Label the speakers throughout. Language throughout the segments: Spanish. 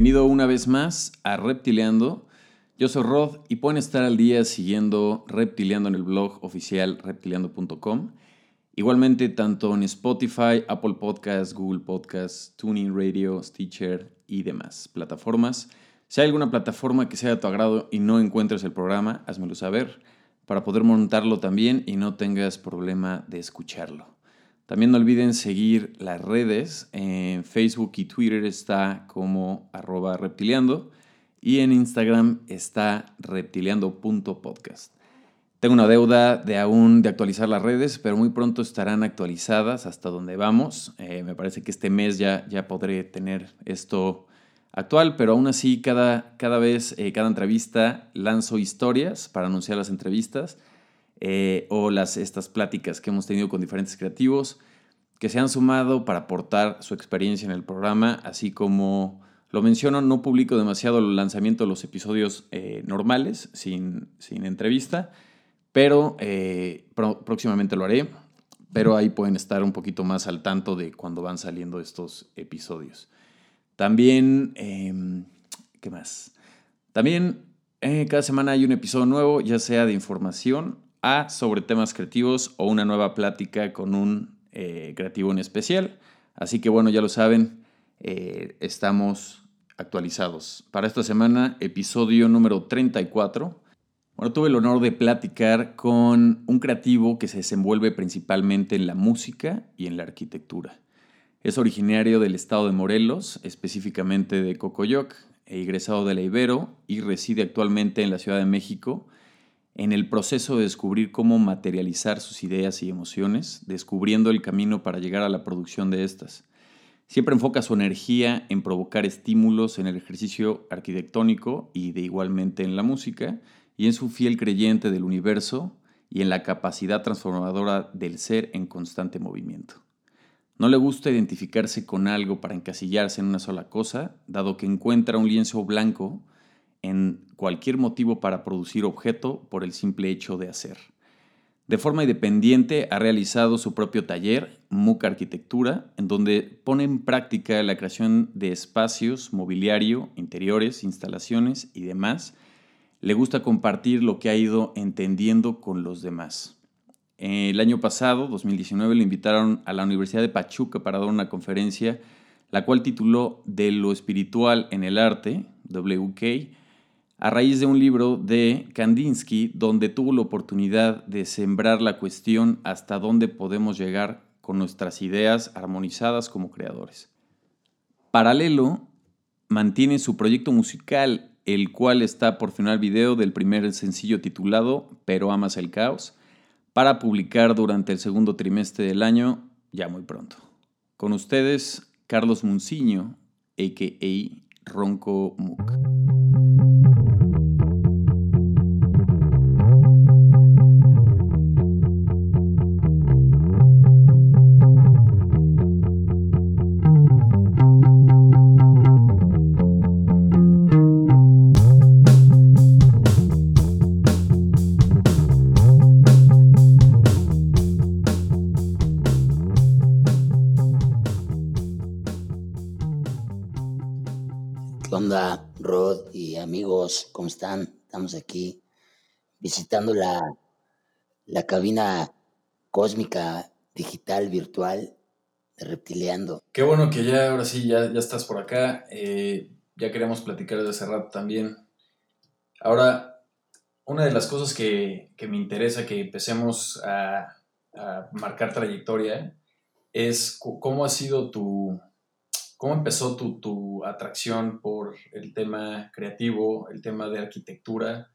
Speaker 1: Bienvenido una vez más a Reptileando. Yo soy Rod y pueden estar al día siguiendo Reptileando en el blog oficial reptileando.com. Igualmente tanto en Spotify, Apple Podcasts, Google Podcasts, Tuning Radio, Stitcher y demás plataformas. Si hay alguna plataforma que sea de tu agrado y no encuentres el programa, házmelo saber para poder montarlo también y no tengas problema de escucharlo. También no olviden seguir las redes. En Facebook y Twitter está como arroba reptiliando y en Instagram está reptiliando.podcast. Tengo una deuda de aún de actualizar las redes, pero muy pronto estarán actualizadas hasta donde vamos. Eh, me parece que este mes ya, ya podré tener esto actual, pero aún así cada, cada vez, eh, cada entrevista lanzo historias para anunciar las entrevistas eh, o las, estas pláticas que hemos tenido con diferentes creativos que se han sumado para aportar su experiencia en el programa, así como lo menciono, no publico demasiado el lanzamiento de los episodios eh, normales, sin, sin, entrevista, pero eh, próximamente lo haré, pero ahí pueden estar un poquito más al tanto de cuando van saliendo estos episodios. También, em, ¿qué más? También cada semana hay un episodio nuevo, ya sea de información a sobre temas creativos o una nueva plática con un eh, creativo en especial. Así que bueno, ya lo saben, eh, estamos actualizados. Para esta semana, episodio número 34. Bueno, tuve el honor de platicar con un creativo que se desenvuelve principalmente en la música y en la arquitectura. Es originario del estado de Morelos, específicamente de Cocoyoc, e egresado de la Ibero y reside actualmente en la Ciudad de México en el proceso de descubrir cómo materializar sus ideas y emociones, descubriendo el camino para llegar a la producción de estas. Siempre enfoca su energía en provocar estímulos en el ejercicio arquitectónico y de igualmente en la música, y en su fiel creyente del universo y en la capacidad transformadora del ser en constante movimiento. No le gusta identificarse con algo para encasillarse en una sola cosa, dado que encuentra un lienzo blanco en cualquier motivo para producir objeto por el simple hecho de hacer. De forma independiente ha realizado su propio taller, MOOC Arquitectura, en donde pone en práctica la creación de espacios, mobiliario, interiores, instalaciones y demás. Le gusta compartir lo que ha ido entendiendo con los demás. El año pasado, 2019, le invitaron a la Universidad de Pachuca para dar una conferencia, la cual tituló De lo espiritual en el arte, WK, a raíz de un libro de Kandinsky donde tuvo la oportunidad de sembrar la cuestión hasta dónde podemos llegar con nuestras ideas armonizadas como creadores. Paralelo, mantiene su proyecto musical, el cual está por final video del primer sencillo titulado Pero amas el caos, para publicar durante el segundo trimestre del año, ya muy pronto. Con ustedes, Carlos Munciño, a.k.a. Ronco
Speaker 2: ¿cómo están? Estamos aquí visitando la, la cabina cósmica digital virtual de Reptileando.
Speaker 1: Qué bueno que ya, ahora sí, ya, ya estás por acá. Eh, ya queremos platicar de ese rato también. Ahora, una de las cosas que, me interesa que empecemos a, a marcar trayectoria es cómo ha sido tu, ¿Cómo empezó tu, atracción por el tema creativo, el tema de arquitectura?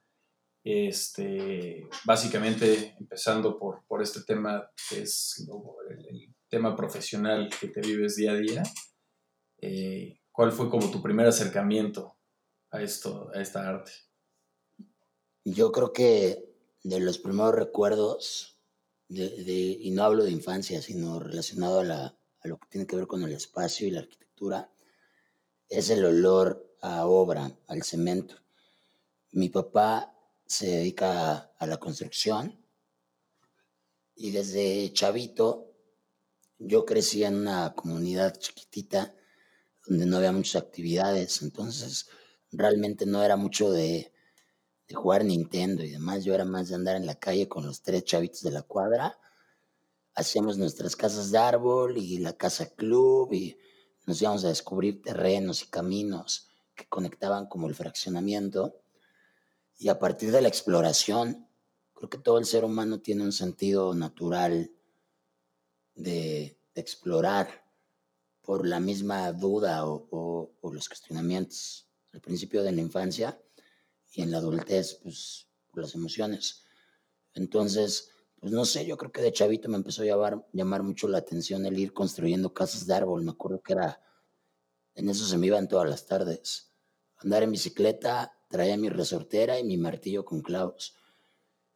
Speaker 1: Este, básicamente empezando por, por este tema que es el, tema profesional que te vives día a día. Eh, ¿Cuál fue como tu primer acercamiento a esto, a esta arte?
Speaker 2: Yo creo que de los primeros recuerdos, y no hablo de infancia, sino relacionado a, a lo que tiene que ver con el espacio y la arquitectura, es el olor a obra, al cemento. Mi papá se dedica a, la construcción y desde chavito yo crecí en una comunidad chiquitita donde no había muchas actividades, entonces realmente no era mucho de, de jugar Nintendo y demás, yo era más de andar en la calle con los tres chavitos de la cuadra, hacíamos nuestras casas de árbol y la casa club y nos íbamos a descubrir terrenos y caminos que conectaban como el fraccionamiento. Y a partir de la exploración, creo que todo el ser humano tiene un sentido natural de, explorar por la misma duda o, los cuestionamientos al principio de la infancia y en la adultez, pues por las emociones. Entonces, pues no sé, yo creo que de chavito me empezó a llamar, llamar mucho la atención el ir construyendo casas de árbol. Me acuerdo que era, en eso se me iban todas las tardes. Andar en bicicleta, traía mi resortera y mi martillo con clavos.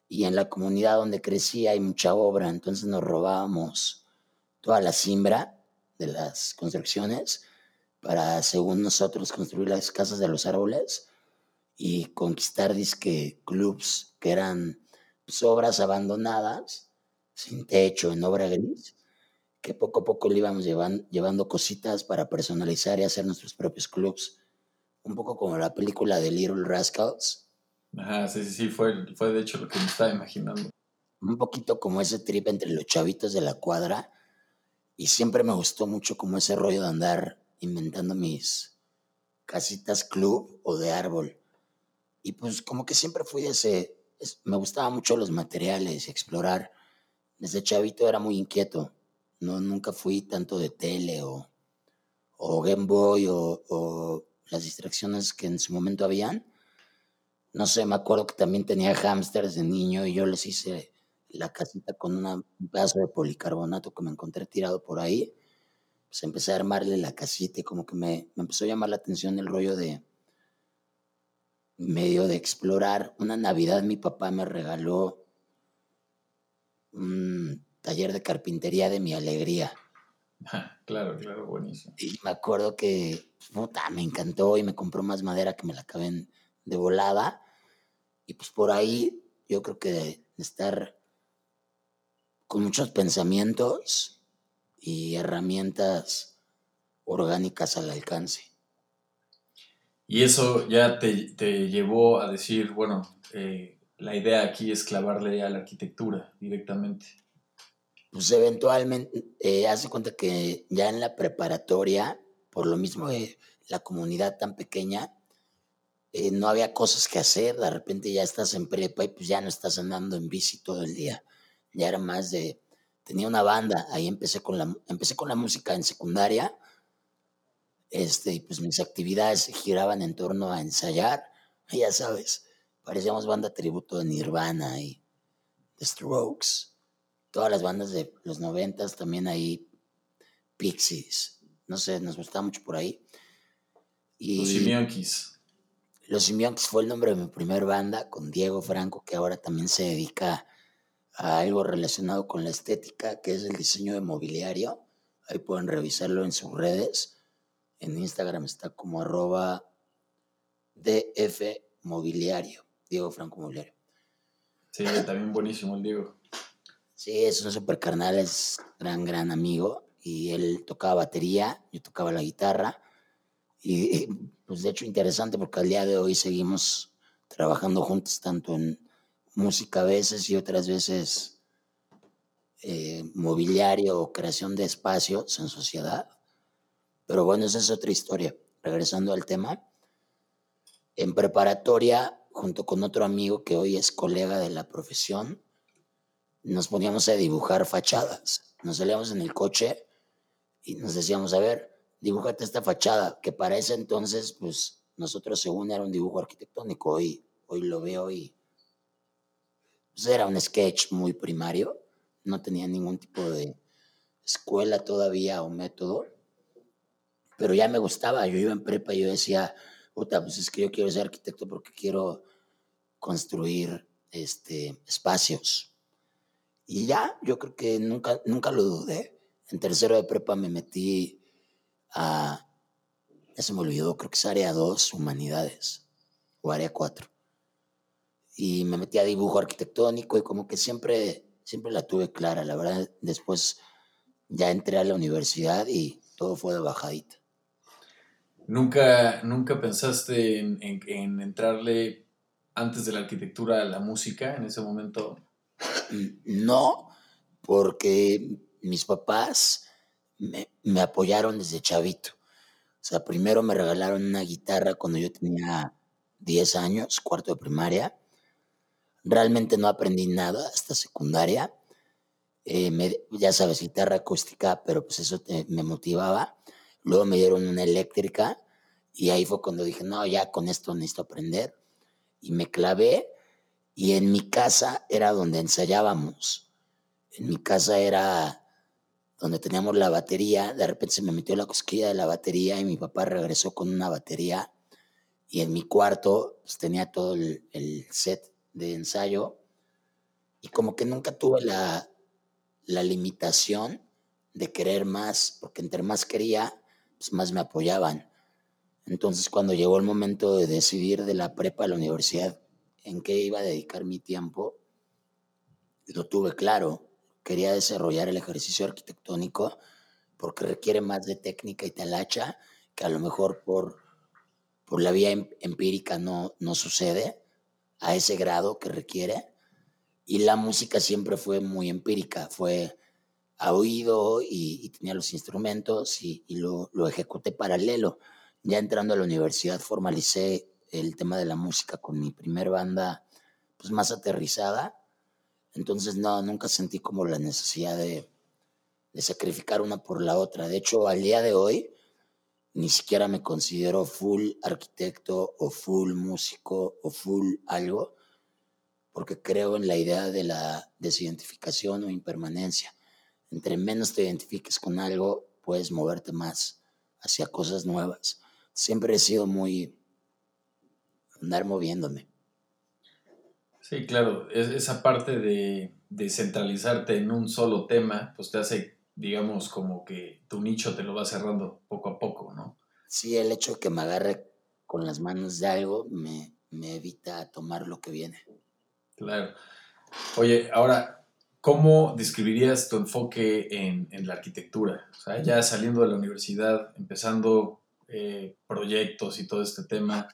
Speaker 2: Y en la comunidad donde crecí hay mucha obra, entonces nos robábamos toda la simbra de las construcciones para, según nosotros, construir las casas de los árboles y conquistar disque clubs que eran obras abandonadas, sin techo, en obra gris, que poco a poco le íbamos llevando, llevando cositas para personalizar y hacer nuestros propios clubs. Un poco como la película de Little Rascals.
Speaker 1: Ajá, sí, sí, sí, fue, fue de hecho lo que me estaba imaginando.
Speaker 2: Un poquito como ese trip entre los chavitos de la cuadra y siempre me gustó mucho como ese rollo de andar inventando mis casitas club o de árbol. Y pues como que siempre fui de ese, me gustaba mucho los materiales, explorar. Desde chavito era muy inquieto. No, nunca fui tanto de tele o, o Game Boy o, las distracciones que en su momento habían. No sé, me acuerdo que también tenía hámsters de niño y yo les hice la casita con un pedazo de policarbonato que me encontré tirado por ahí. Pues empecé a armarle la casita y como que me, me empezó a llamar la atención el rollo de medio de explorar. Una Navidad mi papá me regaló un taller de carpintería de mi alegría.
Speaker 1: claro, claro, buenísimo.
Speaker 2: Y me acuerdo que, puta, me encantó y me compró más madera que me la acabé de volada. Y pues por ahí yo creo que de estar con muchos pensamientos y herramientas orgánicas al alcance.
Speaker 1: Y eso ya te, llevó a decir, bueno, eh, la idea aquí es clavarle a la arquitectura directamente.
Speaker 2: Pues eventualmente, eh, hace cuenta que ya en la preparatoria, por lo mismo de la comunidad tan pequeña, eh, no había cosas que hacer, de repente ya estás en prepa y pues ya no estás andando en bici todo el día ya era más de, tenía una banda, ahí empecé con la, empecé con la música en secundaria, este, y pues mis actividades giraban en torno a ensayar, ya sabes, parecíamos banda tributo de Nirvana y The Strokes, todas las bandas de los noventas, también ahí Pixies, no sé, nos gustaba mucho por ahí.
Speaker 1: Y los Simeonquis.
Speaker 2: Los Simeonquis fue el nombre de mi primer banda, con Diego Franco, que ahora también se dedica a algo relacionado con la estética, que es el diseño de mobiliario. Ahí pueden revisarlo en sus redes. En Instagram está como arroba DF Mobiliario, Diego Franco Mobiliario.
Speaker 1: Sí, también buenísimo el Diego.
Speaker 2: Sí, es un super carnal, es gran, gran amigo. Y él tocaba batería, yo tocaba la guitarra. Y pues de hecho interesante porque al día de hoy seguimos trabajando juntos tanto en música a veces y otras veces eh, mobiliario o creación de espacios en sociedad. Pero bueno, esa es otra historia. Regresando al tema, en preparatoria, junto con otro amigo que hoy es colega de la profesión, nos poníamos a dibujar fachadas. Nos salíamos en el coche y nos decíamos, a ver, dibújate esta fachada, que para ese entonces, pues nosotros según era un dibujo arquitectónico, hoy, hoy lo veo y pues, era un sketch muy primario, no tenía ningún tipo de escuela todavía o método, pero ya me gustaba, yo iba en prepa y yo decía, puta, pues es que yo quiero ser arquitecto porque quiero construir este, espacios. Y ya, yo creo que nunca, nunca lo dudé. En tercero de prepa me metí a, ya se me olvidó, creo que es área 2, humanidades, o área 4 y me metí a dibujo arquitectónico y como que siempre, siempre la tuve clara. La verdad, después ya entré a la universidad y todo fue de bajadita.
Speaker 1: ¿Nunca, nunca pensaste en, en, entrarle antes de la arquitectura a la música en ese momento?
Speaker 2: No, porque mis papás me, me, apoyaron desde chavito. O sea, primero me regalaron una guitarra cuando yo tenía 10 años, cuarto de primaria. Realmente no aprendí nada hasta secundaria. Eh, ya sabes, guitarra acústica, pero pues eso me motivaba. Luego me dieron una eléctrica y ahí fue cuando dije, no, ya con esto necesito aprender. Y me clavé y en mi casa era donde ensayábamos. En mi casa era donde teníamos la batería. De repente se me metió la cosquilla de la batería y mi papá regresó con una batería. Y en mi cuarto pues, tenía todo el, el set de ensayo. Y como que nunca tuve la, la limitación de querer más, porque entre más quería, pues más me apoyaban. Entonces, cuando llegó el momento de decidir de la prepa a la universidad en qué iba a dedicar mi tiempo, lo tuve claro. Quería desarrollar el ejercicio arquitectónico porque requiere más de técnica y talacha que a lo mejor por, por la vía em, empírica no, no sucede a ese grado que requiere. Y la música siempre fue muy empírica, fue a oído y, tenía los instrumentos y, lo, lo, ejecuté paralelo. Ya entrando a la universidad formalicé el tema de la música con mi primer banda pues más aterrizada. Entonces no, nunca sentí como la necesidad de, de sacrificar una por la otra. De hecho, al día de hoy ni siquiera me considero full arquitecto o full músico o full algo porque creo en la idea de la desidentificación o impermanencia. Entre menos te identifiques con algo, puedes moverte más hacia cosas nuevas. Siempre he sido muy andar moviéndome.
Speaker 1: Sí, claro, esa parte de, de centralizarte en un solo tema, pues te hace, digamos, como que tu nicho te lo va cerrando poco a poco, ¿no?
Speaker 2: Sí, el hecho de que me agarre con las manos de algo me, me evita tomar lo que viene.
Speaker 1: Claro. Oye, ahora, ¿cómo describirías tu enfoque en, la arquitectura? O sea, ya saliendo de la universidad, empezando eh, proyectos y todo este tema,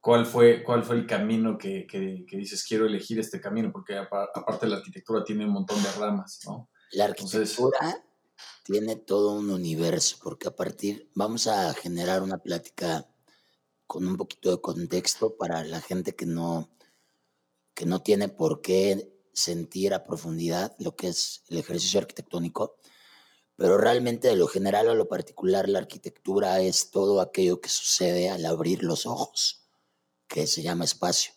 Speaker 1: ¿cuál fue, cuál fue el camino que, dices, quiero elegir este camino? Porque aparte la arquitectura tiene un montón de ramas, ¿no?
Speaker 2: La arquitectura tiene todo un universo, porque a partir, vamos a generar una plática con un poquito de contexto para la gente que no que no tiene por qué sentir a profundidad lo que es el ejercicio arquitectónico, pero realmente de lo general a lo particular la arquitectura es todo aquello que sucede al abrir los ojos, que se llama espacio.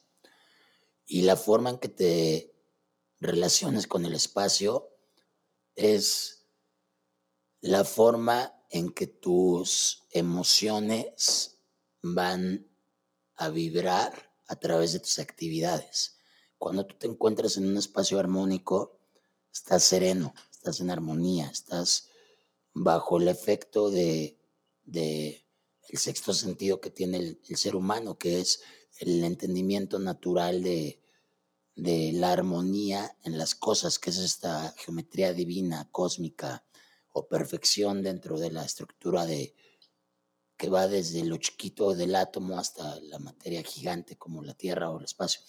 Speaker 2: Y la forma en que te relaciones con el espacio es la forma en que tus emociones van a vibrar a través de tus actividades. Cuando tú te encuentras en un espacio armónico, estás sereno, estás en armonía, estás bajo el efecto de, el sexto sentido que tiene el, ser humano, que es el entendimiento natural de, de la armonía en las cosas, que es esta geometría divina, cósmica o perfección dentro de la estructura de que va desde lo chiquito del átomo hasta la materia gigante como la Tierra o el espacio.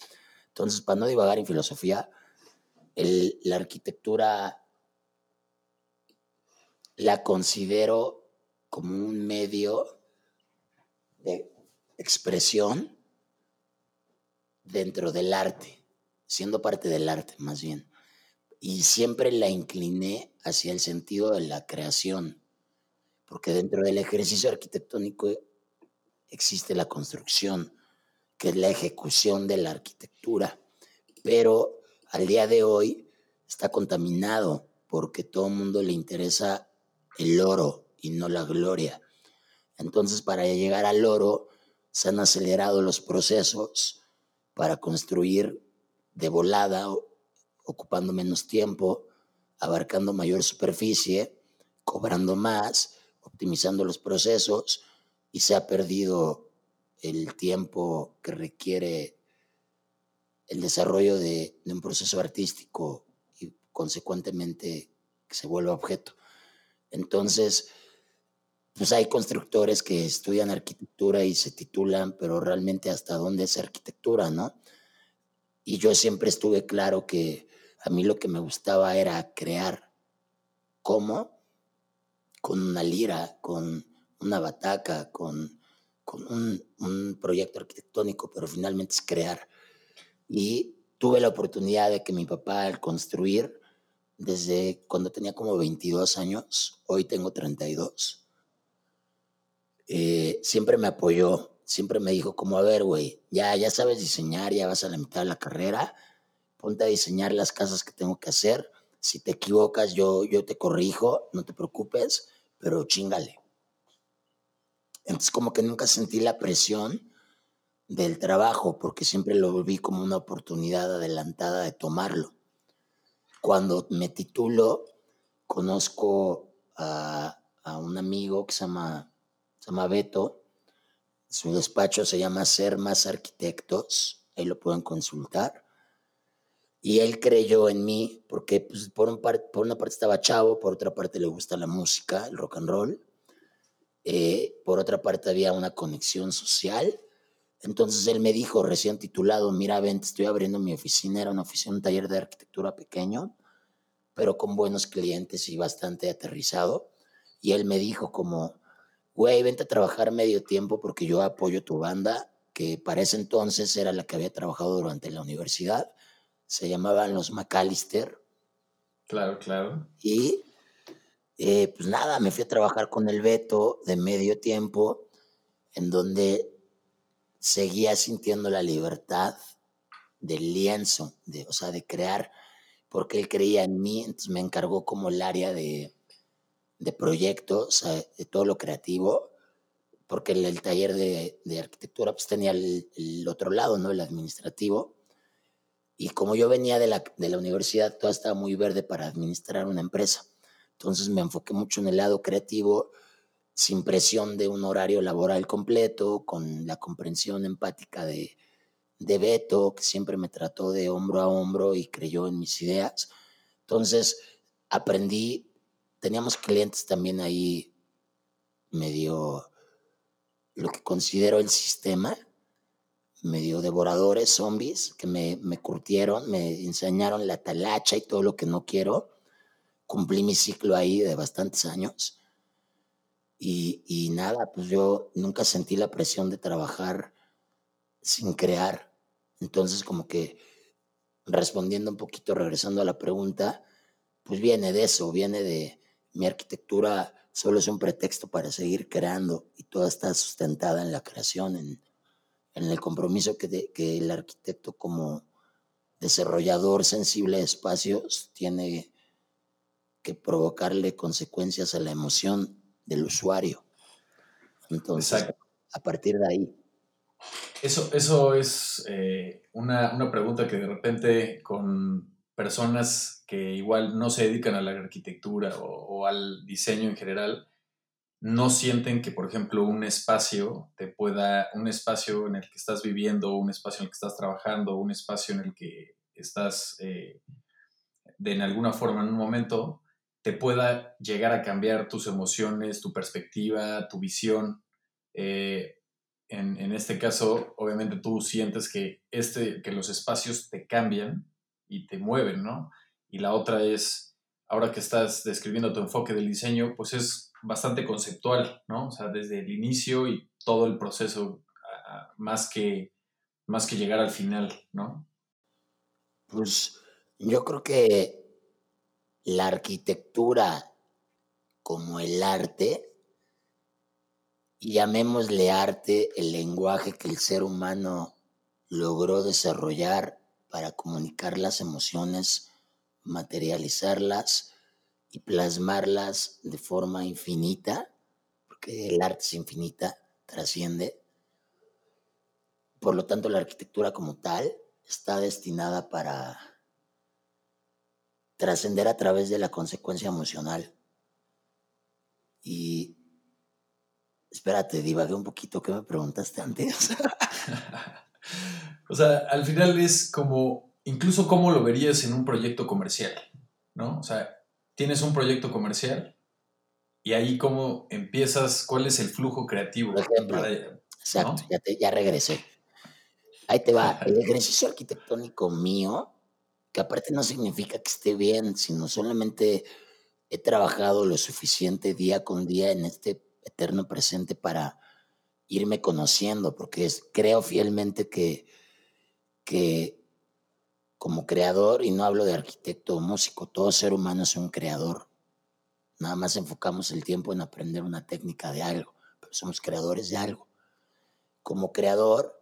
Speaker 2: Entonces, para no divagar en filosofía, la arquitectura la considero como un medio de expresión dentro del arte, siendo parte del arte más bien. Y siempre la incliné hacia el sentido de la creación, porque dentro del ejercicio arquitectónico existe la construcción, que es la ejecución de la arquitectura, pero al día de hoy está contaminado porque todo el mundo le interesa el oro y no la gloria. Entonces, para llegar al oro, se han acelerado los procesos para construir de volada, ocupando menos tiempo, abarcando mayor superficie, cobrando más, optimizando los procesos y se ha perdido el tiempo que requiere el desarrollo de, un proceso artístico y consecuentemente que se vuelva objeto. Entonces, pues hay constructores que estudian arquitectura y se titulan, pero realmente hasta dónde es arquitectura, ¿no? Y yo siempre estuve claro que a mí lo que me gustaba era crear. ¿Cómo? Con una lira, con una bataca, con, con un, un proyecto arquitectónico, pero finalmente es crear. Y tuve la oportunidad de que mi papá al construir, desde cuando tenía como 22 años, hoy tengo 32, eh, siempre me apoyó, siempre me dijo como, a ver, güey, ya, ya sabes diseñar, ya vas a la mitad de la carrera, ponte a diseñar las casas que tengo que hacer, si te equivocas yo, yo te corrijo, no te preocupes, pero chingale. Entonces como que nunca sentí la presión del trabajo, porque siempre lo vi como una oportunidad adelantada de tomarlo. Cuando me titulo, conozco a, un amigo que se llama se llama Beto. Su despacho se llama Ser Más Arquitectos, ahí lo pueden consultar. Y él creyó en mí porque pues, por una parte estaba chavo, por otra parte le gusta la música, el rock and roll. Eh, por otra parte había una conexión social. Entonces él me dijo, recién titulado, mira, ven, estoy abriendo mi oficina, era una oficina, un taller de arquitectura pequeño, pero con buenos clientes y bastante aterrizado. Y él me dijo como, güey, vente a trabajar medio tiempo porque yo apoyo tu banda, que para ese entonces era la que había trabajado durante la universidad. Se llamaban los McAllister.
Speaker 1: Claro, claro.
Speaker 2: Y eh, pues nada, me fui a trabajar con el Beto de medio tiempo, en donde seguía sintiendo la libertad del lienzo, de, o sea, de crear, porque él creía en mí, entonces me encargó como el área de, de proyectos, de todo lo creativo, porque el, taller de, arquitectura pues tenía el, otro lado, ¿no? El administrativo. Y como yo venía de la, de la universidad, todo estaba muy verde para administrar una empresa. Entonces me enfoqué mucho en el lado creativo, sin presión de un horario laboral completo, con la comprensión empática de, de Beto, que siempre me trató de hombro a hombro y creyó en mis ideas. Entonces aprendí teníamos clientes también ahí medio lo que considero el sistema, medio devoradores, zombies, que me, me curtieron, me enseñaron la talacha y todo lo que no quiero. Cumplí mi ciclo ahí de bastantes años. Y, y nada, pues yo nunca sentí la presión de trabajar sin crear. Entonces, como que respondiendo un poquito, regresando a la pregunta, pues viene de eso, viene de, mi arquitectura solo es un pretexto para seguir creando y toda está sustentada en la creación, en, el compromiso que, que el arquitecto como desarrollador sensible de espacios tiene que provocarle consecuencias a la emoción del usuario. Entonces, a partir de ahí.
Speaker 1: Eso, eso es eh, una, una, pregunta que de repente con personas que igual no se dedican a la arquitectura o, al diseño en general, no sienten que, por ejemplo, un espacio te pueda, un espacio en el que estás viviendo, un espacio en el que estás trabajando, un espacio en el que estás eh, de en alguna forma en un momento, te pueda llegar a cambiar tus emociones, tu perspectiva, tu visión. Eh, en, en, este caso, obviamente tú sientes que, este, que los espacios te cambian y te mueven, ¿no? Y la otra es, ahora que estás describiendo tu enfoque del diseño, pues es bastante conceptual, ¿no? O sea, desde el inicio y todo el proceso, más que, más que llegar al final, ¿no?
Speaker 2: Pues yo creo que la arquitectura como el arte, llamémosle arte el lenguaje que el ser humano logró desarrollar para comunicar las emociones, materializarlas y plasmarlas de forma infinita, porque el arte es infinita, trasciende. Por lo tanto, la arquitectura como tal está destinada para trascender a través de la consecuencia emocional. Y espérate, divagué un poquito, ¿qué me preguntaste antes?
Speaker 1: O sea, al final es como, incluso cómo lo verías en un proyecto comercial, ¿no? O sea, tienes un proyecto comercial y ahí cómo empiezas, cuál es el flujo creativo.
Speaker 2: Por ejemplo, exacto, ya, ya regresé. Ahí te va. El ejercicio arquitectónico mío, que aparte no significa que esté bien, sino solamente he trabajado lo suficiente día con día en este eterno presente para irme conociendo, porque creo fielmente que, que como creador, y no hablo de arquitecto o músico, todo ser humano es un creador. Nada más enfocamos el tiempo en aprender una técnica de algo, pero somos creadores de algo. Como creador,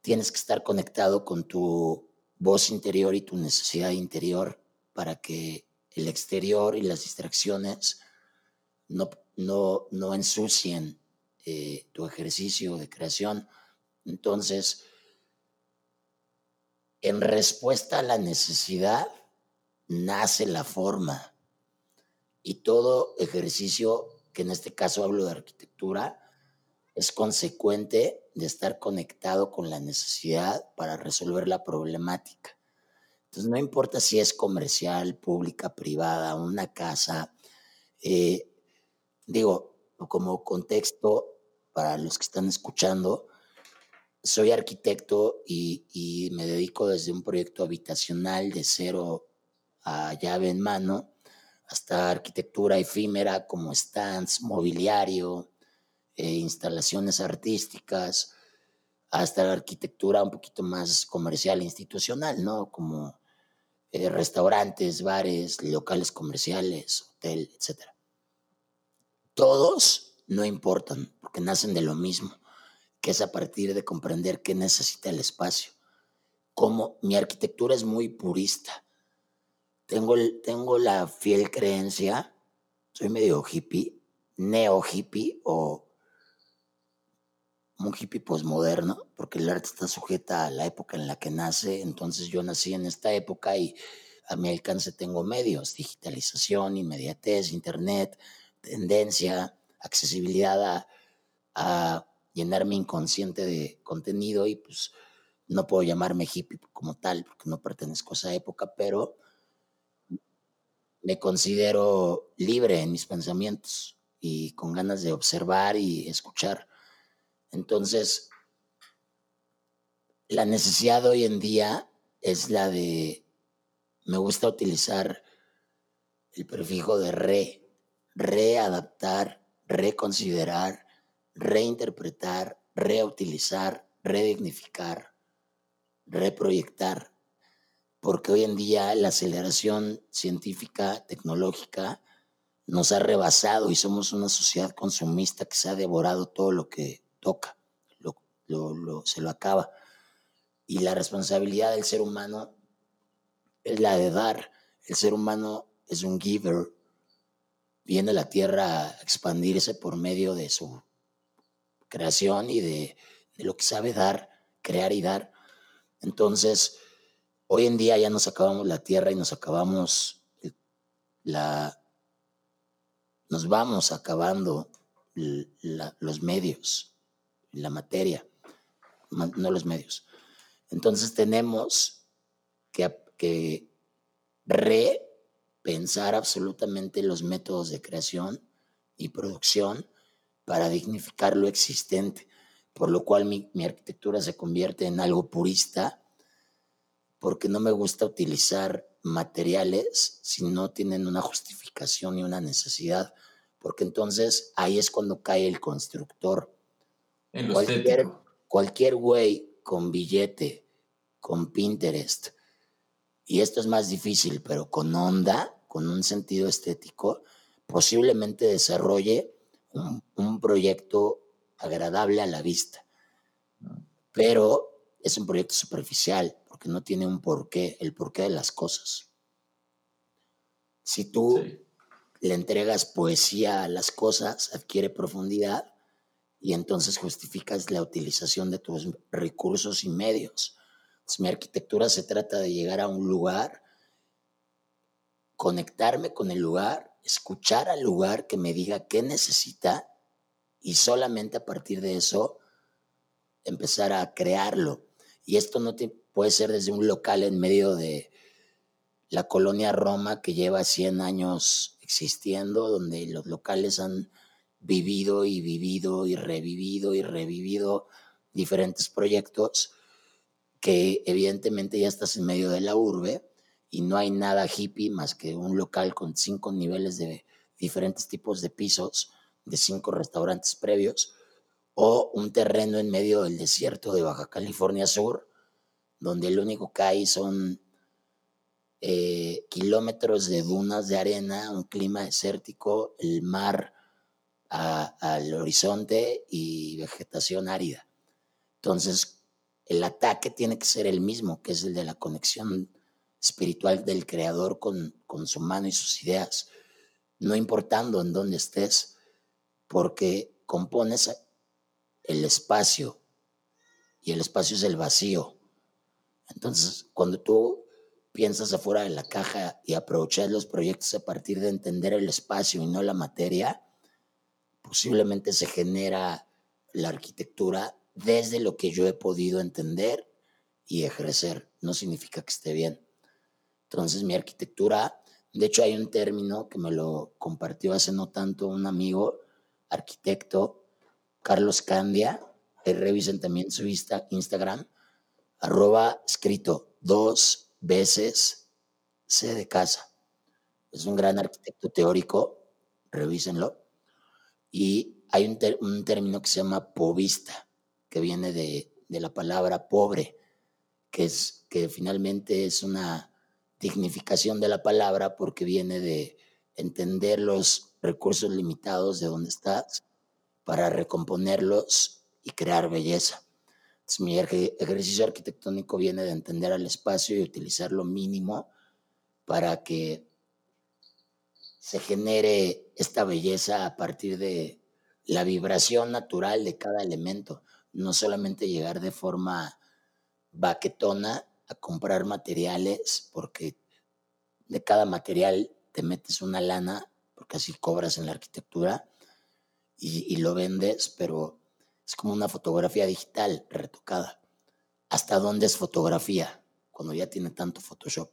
Speaker 2: tienes que estar conectado con tu voz interior y tu necesidad interior para que el exterior y las distracciones no, no, no ensucien eh, tu ejercicio de creación. Entonces, en respuesta a la necesidad, nace la forma. Y todo ejercicio, que en este caso hablo de arquitectura, es consecuente de estar conectado con la necesidad para resolver la problemática. Entonces, no importa si es comercial, pública, privada, una casa. Eh, digo, como contexto para los que están escuchando, soy arquitecto y, y, me dedico desde un proyecto habitacional de cero a llave en mano hasta arquitectura efímera como stands, mobiliario, eh, instalaciones artísticas, hasta la arquitectura un poquito más comercial, institucional, ¿no? Como eh, restaurantes, bares, locales comerciales, hotel, etc. Todos no importan porque nacen de lo mismo, que es a partir de comprender qué necesita el espacio. Como mi arquitectura es muy purista, tengo, tengo la fiel creencia, soy medio hippie, neo hippie o un hippie posmoderno, porque el arte está sujeta a la época en la que nace, entonces yo nací en esta época y a mi alcance tengo medios, digitalización, inmediatez, internet, tendencia, accesibilidad a, a llenar mi inconsciente de contenido y pues no puedo llamarme hippie como tal, porque no pertenezco a esa época, pero me considero libre en mis pensamientos y con ganas de observar y escuchar. Entonces, la necesidad hoy en día es la de, me gusta utilizar el prefijo de re, readaptar, reconsiderar, reinterpretar, reutilizar, redignificar, reproyectar, porque hoy en día la aceleración científica, tecnológica, nos ha rebasado y somos una sociedad consumista que se ha devorado todo lo que toca, lo, se lo acaba. Y la responsabilidad del ser humano es la de dar. El ser humano es un giver. Viene a la tierra a expandirse por medio de su creación y de, de lo que sabe dar, crear y dar. Entonces, hoy en día ya nos acabamos la tierra y nos acabamos la, nos vamos acabando los medios la materia, no los medios. Entonces tenemos que, repensar absolutamente los métodos de creación y producción para dignificar lo existente, por lo cual mi, mi arquitectura se convierte en algo purista, porque no me gusta utilizar materiales si no tienen una justificación y una necesidad, porque entonces ahí es cuando cae el constructor cualquier, cualquier güey con billete, con Pinterest, y esto es más difícil, pero con onda, con un sentido estético, posiblemente desarrolle un, un proyecto agradable a la vista. Pero es un proyecto superficial, porque no tiene un porqué, el porqué de las cosas. Si tú le entregas poesía a las cosas, adquiere profundidad y entonces justificas la utilización de tus recursos y medios. mi arquitectura se trata de llegar a un lugar, conectarme con el lugar, escuchar al lugar que me diga qué necesita y solamente a partir de eso empezar a crearlo. Y esto no te, puede ser desde un local en medio de la colonia Roma que lleva 100 años existiendo, donde los locales han vivido y vivido y revivido y revivido diferentes proyectos que evidentemente ya estás en medio de la urbe y no hay nada hippie más que un local con cinco niveles de diferentes tipos de pisos, de cinco restaurantes previos, o un terreno en medio del desierto de Baja California Sur, donde lo único que hay son eh, kilómetros de dunas de arena, un clima desértico, el mar al horizonte y vegetación árida. Entonces, el ataque tiene que ser el mismo, que es el de la conexión espiritual del creador con, con su mano y sus ideas, no importando en dónde estés, porque compones el espacio y el espacio es el vacío. Entonces, cuando tú piensas afuera de la caja y aprovechas los proyectos a partir de entender el espacio y no la materia, posiblemente se genera la arquitectura desde lo que yo he podido entender y ejercer. No significa que esté bien. Entonces mi arquitectura, de hecho hay un término que me lo compartió hace no tanto un amigo, arquitecto, Carlos Candia, revisen también su Instagram, arroba escrito dos veces C de casa. Es un gran arquitecto teórico, revísenlo. Y hay un, un término que se llama povista, que viene de, de la palabra pobre, que, es, que finalmente es una dignificación de la palabra porque viene de entender los recursos limitados de donde estás para recomponerlos y crear belleza. mi ejercicio arquitectónico viene de entender al espacio y utilizar lo mínimo para que se genere esta belleza a partir de la vibración natural de cada elemento, no solamente llegar de forma baquetona a comprar materiales porque de cada material te metes una lana, porque así cobras en la arquitectura y, y lo vendes, pero es como una fotografía digital retocada. ¿Hasta dónde es fotografía cuando ya tiene tanto Photoshop?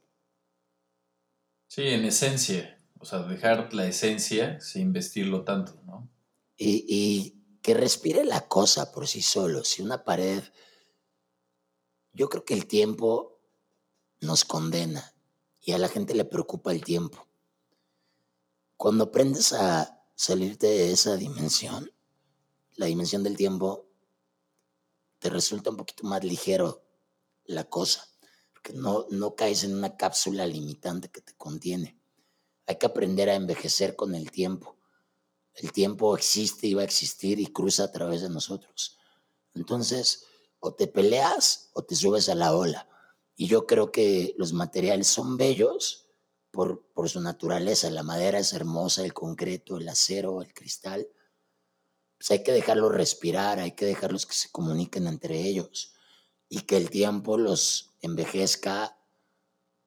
Speaker 1: Sí, en esencia. O sea, dejar la esencia sin vestirlo tanto, ¿no?
Speaker 2: Y, que respire la cosa por sí solo. Si una pared, yo creo que el tiempo nos condena y a la gente le preocupa el tiempo. Cuando aprendes a salirte de esa dimensión, la dimensión del tiempo, te resulta un poquito más ligero la cosa, porque no, no caes en una cápsula limitante que te contiene. Hay que aprender a envejecer con el tiempo. El tiempo existe y va a existir y cruza a través de nosotros. Entonces, o te peleas o te subes a la ola. Y yo creo que los materiales son bellos por, su naturaleza. La madera es hermosa, el concreto, el acero, el cristal. Pues hay que dejarlos respirar, hay que dejarlos que se comuniquen entre ellos y que el tiempo los envejezca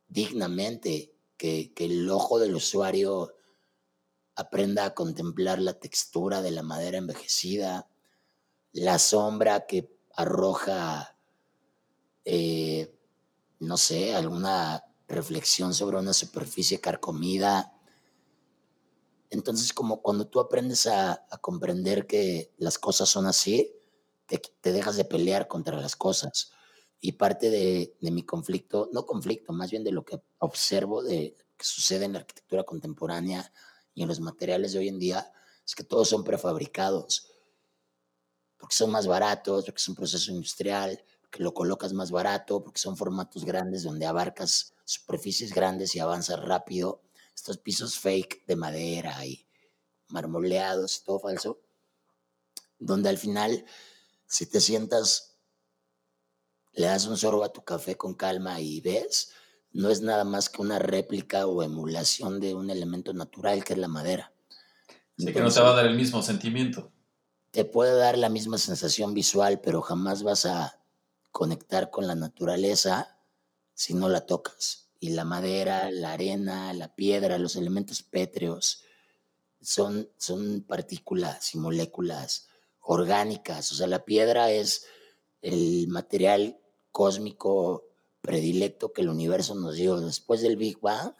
Speaker 2: dignamente que, el ojo del usuario aprenda a contemplar la textura de la madera envejecida, la sombra que arroja, eh, no sé, alguna reflexión sobre una superficie carcomida. Entonces, como cuando tú aprendes a, comprender que las cosas son así, te, te, dejas de pelear contra las cosas. Y parte de, mi conflicto, no conflicto, más bien de lo que observo de que sucede en la arquitectura contemporánea y en los materiales de hoy en día, es que todos son prefabricados, porque son más baratos, porque es un proceso industrial, que lo colocas más barato, porque son formatos grandes donde abarcas superficies grandes y avanzas rápido. Estos pisos fake de madera y marmoleados y todo falso, donde al final, si te sientas le das un sorbo a tu café con calma y ves, no es nada más que una réplica o emulación de un elemento natural que es la madera.
Speaker 1: Sí, que no te va a dar el mismo sentimiento.
Speaker 2: Te puede dar la misma sensación visual, pero jamás vas a conectar con la naturaleza si no la tocas. Y la madera, la arena, la piedra, los elementos pétreos son, son partículas y moléculas orgánicas. O sea, la piedra es el material cósmico predilecto que el universo nos dio. Después del Big Bang,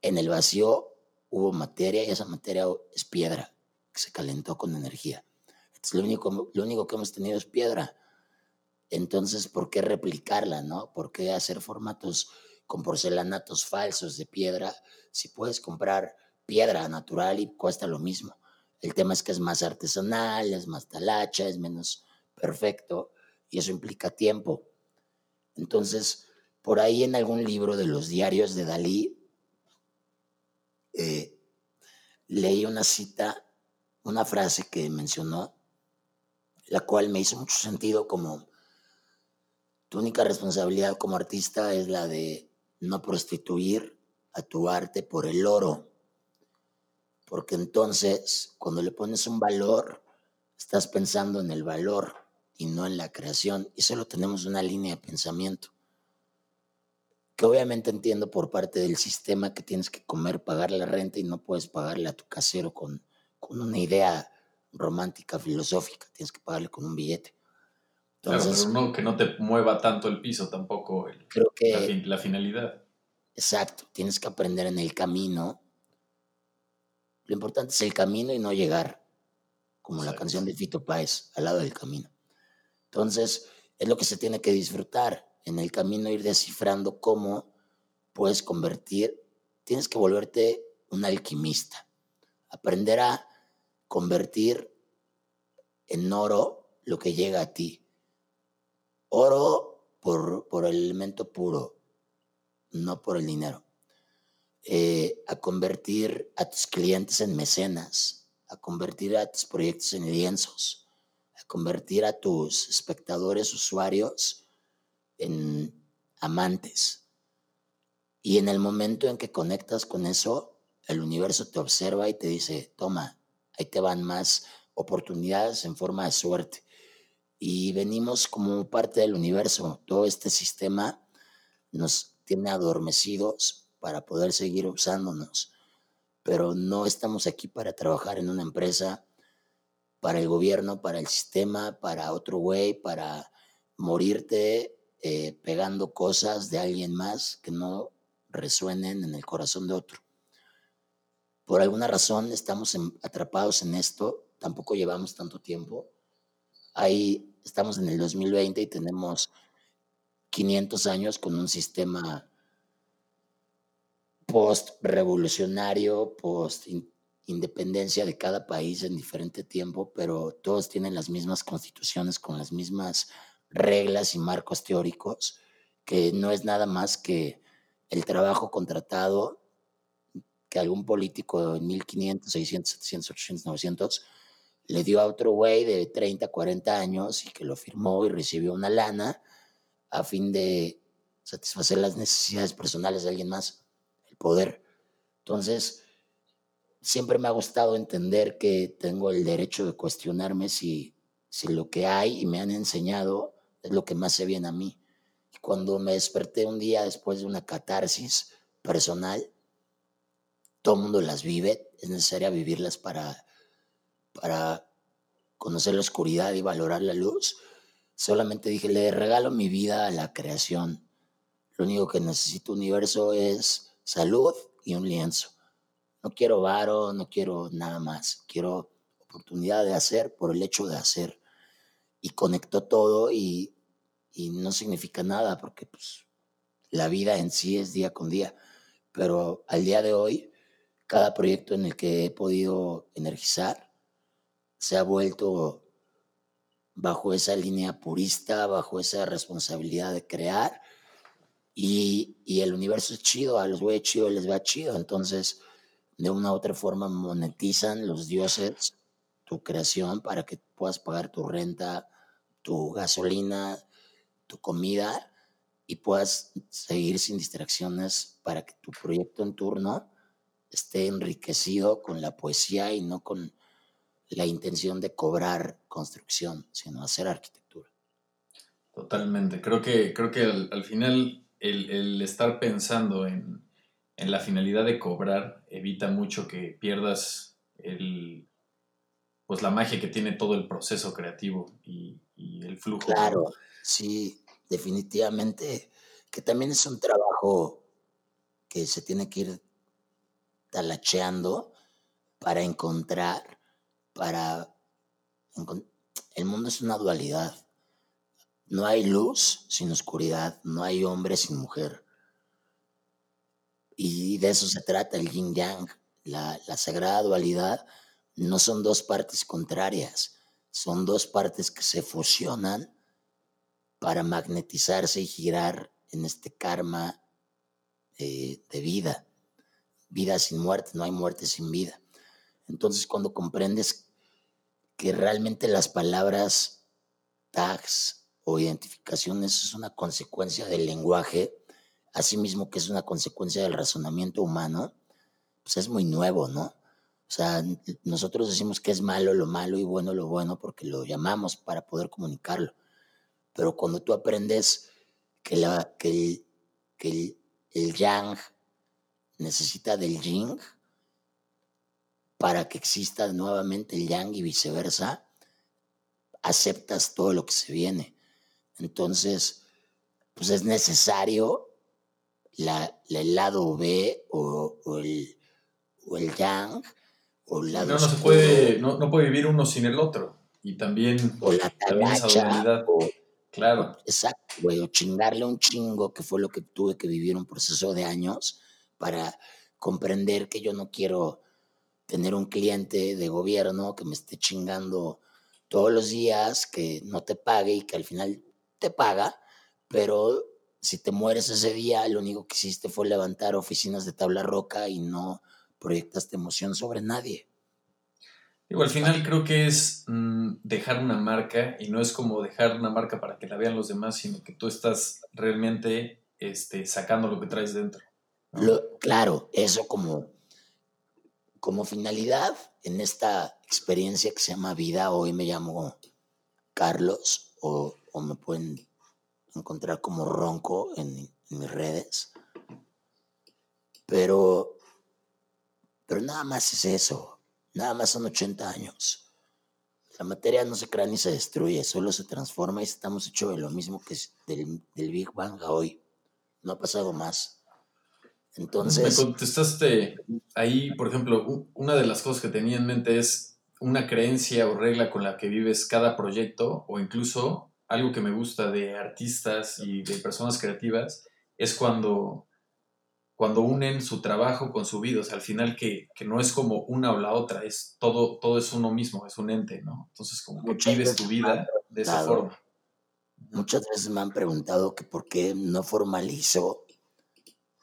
Speaker 2: en el vacío hubo materia y esa materia es piedra que se calentó con energía. Entonces, lo único, lo único que hemos tenido es piedra. Entonces, ¿por qué replicarla, no? ¿Por qué hacer formatos con porcelanatos falsos de piedra si puedes comprar piedra natural y cuesta lo mismo? El tema es que es más artesanal, es más talacha, es menos perfecto y eso implica tiempo. Entonces, por ahí en algún libro de los diarios de Dalí, eh, leí una cita, una frase que mencionó, la cual me hizo mucho sentido como tu única responsabilidad como artista es la de no prostituir a tu arte por el oro. Porque entonces, cuando le pones un valor, estás pensando en el valor y no en la creación. Y solo tenemos una línea de pensamiento. Que obviamente entiendo por parte del sistema que tienes que comer, pagar la renta y no puedes pagarle a tu casero con, con una idea romántica, filosófica. Tienes que pagarle con un billete
Speaker 1: claro, pero no, que no te mueva tanto el piso tampoco
Speaker 2: creo que,
Speaker 1: la, finalidad.
Speaker 2: Exacto, tienes que aprender en el camino. Lo importante es el camino y no llegar, como la canción de Fito Páez, al lado del camino. Entonces, es lo que se tiene que disfrutar. En el camino ir descifrando cómo puedes convertir, tienes que volverte un alquimista, aprender a convertir en oro lo que llega a ti Oro por, por el elemento puro, no por el dinero. Eh, a convertir a tus clientes en mecenas, a convertir a tus proyectos en lienzos, convertir a tus espectadores, usuarios, en amantes. Y en el momento en que conectas con eso, el universo te observa y te dice, toma, ahí te van más oportunidades en forma de suerte y venimos como parte del universo. Todo este sistema nos tiene adormecidos para poder seguir usándonos, pero no estamos aquí para trabajar en una empresa, para el gobierno, para el sistema, para otro güey, para morirte eh, pegando cosas de alguien más que no resuenen en el corazón de otro. Por alguna razón estamos atrapados en esto, tampoco llevamos tanto tiempo Ahí estamos en el 2020 y tenemos 500 años con un sistema post-revolucionario, post-independencia de cada país en diferente tiempo, pero todos tienen las mismas constituciones con las mismas reglas y marcos teóricos, que no es nada más que el trabajo contratado que algún político en 1500, 600, 700, 800, 900 le dio a otro güey de 30, 40 años y que lo firmó y recibió una lana a fin de satisfacer las necesidades personales de alguien más, el poder. Entonces, siempre me ha gustado entender que tengo el derecho de cuestionarme si, si lo que hay y me han enseñado es lo que más se viene a mí. Y cuando me desperté un día después de una catarsis personal, todo el mundo las vive, es necesario vivirlas para para conocer la oscuridad y valorar la luz, solamente dije, le regalo mi vida a la creación. Lo único que necesito universo es salud y un lienzo. No quiero varo, no quiero nada más. Quiero oportunidad de hacer por el hecho de hacer. Y conectó todo y, y no significa nada porque pues, la vida en sí es día con día. Pero al día de hoy, cada proyecto en el que he podido energizar, se ha vuelto bajo esa línea purista, bajo esa responsabilidad de crear. Y, el universo es chido, a los güeyes chido les va chido. Entonces, de una u otra forma monetizan los dioses tu creación para que puedas pagar tu renta, tu gasolina, tu comida y puedas seguir sin distracciones para que tu proyecto en turno esté enriquecido con la poesía y no con la intención de cobrar construcción, sino hacer arquitectura.
Speaker 1: Totalmente. Creo que, creo que al, final el, estar pensando en, la finalidad de cobrar evita mucho que pierdas el, pues la magia que tiene todo el proceso creativo y, el flujo.
Speaker 2: Claro, sí. definitivamente, que también es un trabajo que se tiene que ir talacheando para encontrar, para... El mundo es una dualidad. No hay luz sin oscuridad, no hay hombre sin mujer. Y de eso se trata el yin yang, la, sagrada dualidad. No son dos partes contrarias, son dos partes que se fusionan para magnetizarse y girar en este karma de, vida. Vida sin muerte, no hay muerte sin vida. Entonces cuando comprendes que realmente las palabras tags o identificaciones es una consecuencia del lenguaje, asimismo que es una consecuencia del razonamiento humano, pues es muy nuevo, ¿no? O sea, nosotros decimos que es malo lo malo y bueno lo bueno porque lo llamamos para poder comunicarlo. Pero cuando tú aprendes que, la, que, que el, yang necesita del yin para que exista nuevamente el yang y viceversa, aceptas todo lo que se viene. Entonces, pues es necesario la, el lado B o, el, o el yang
Speaker 1: no, no se puede, no, no, puede vivir uno sin el otro. Y también,
Speaker 2: o la
Speaker 1: talacha, claro.
Speaker 2: Exacto, güey, o chingarle un chingo, que fue lo que tuve que vivir un proceso de años para comprender que yo no quiero tener un cliente de gobierno que me esté chingando todos los días, que no te pague y que al final te paga, pero si te mueres ese día, lo único que hiciste fue levantar oficinas de tabla roca y no proyectaste emoción sobre nadie.
Speaker 1: Digo, al final creo que es mm, dejar una marca y no es como dejar una marca para que la vean los demás, sino que tú estás realmente este, sacando lo que traes dentro.
Speaker 2: claro, eso como, como finalidad en esta experiencia que se llama vida, hoy me llamo Carlos o, me pueden encontrar como Ronco en, mis redes. Pero pero nada más es eso, nada más son 80 años. La materia no se crea ni se destruye, solo se transforma y estamos hechos de lo mismo que del, del Big Bang a hoy. No ha pasado más. Entonces...
Speaker 1: Me contestaste ahí, por ejemplo, una de las cosas que tenía en mente es una creencia o regla con la que vives cada proyecto o incluso algo que me gusta de artistas y de personas creativas es cuando cuando unen su trabajo con su vida, o sea, al final que, no es como una o la otra, es todo, todo es uno mismo, es un ente, ¿no? Entonces, como que vives tu vida de esa forma.
Speaker 2: Muchas veces me han preguntado que por qué no formalizo,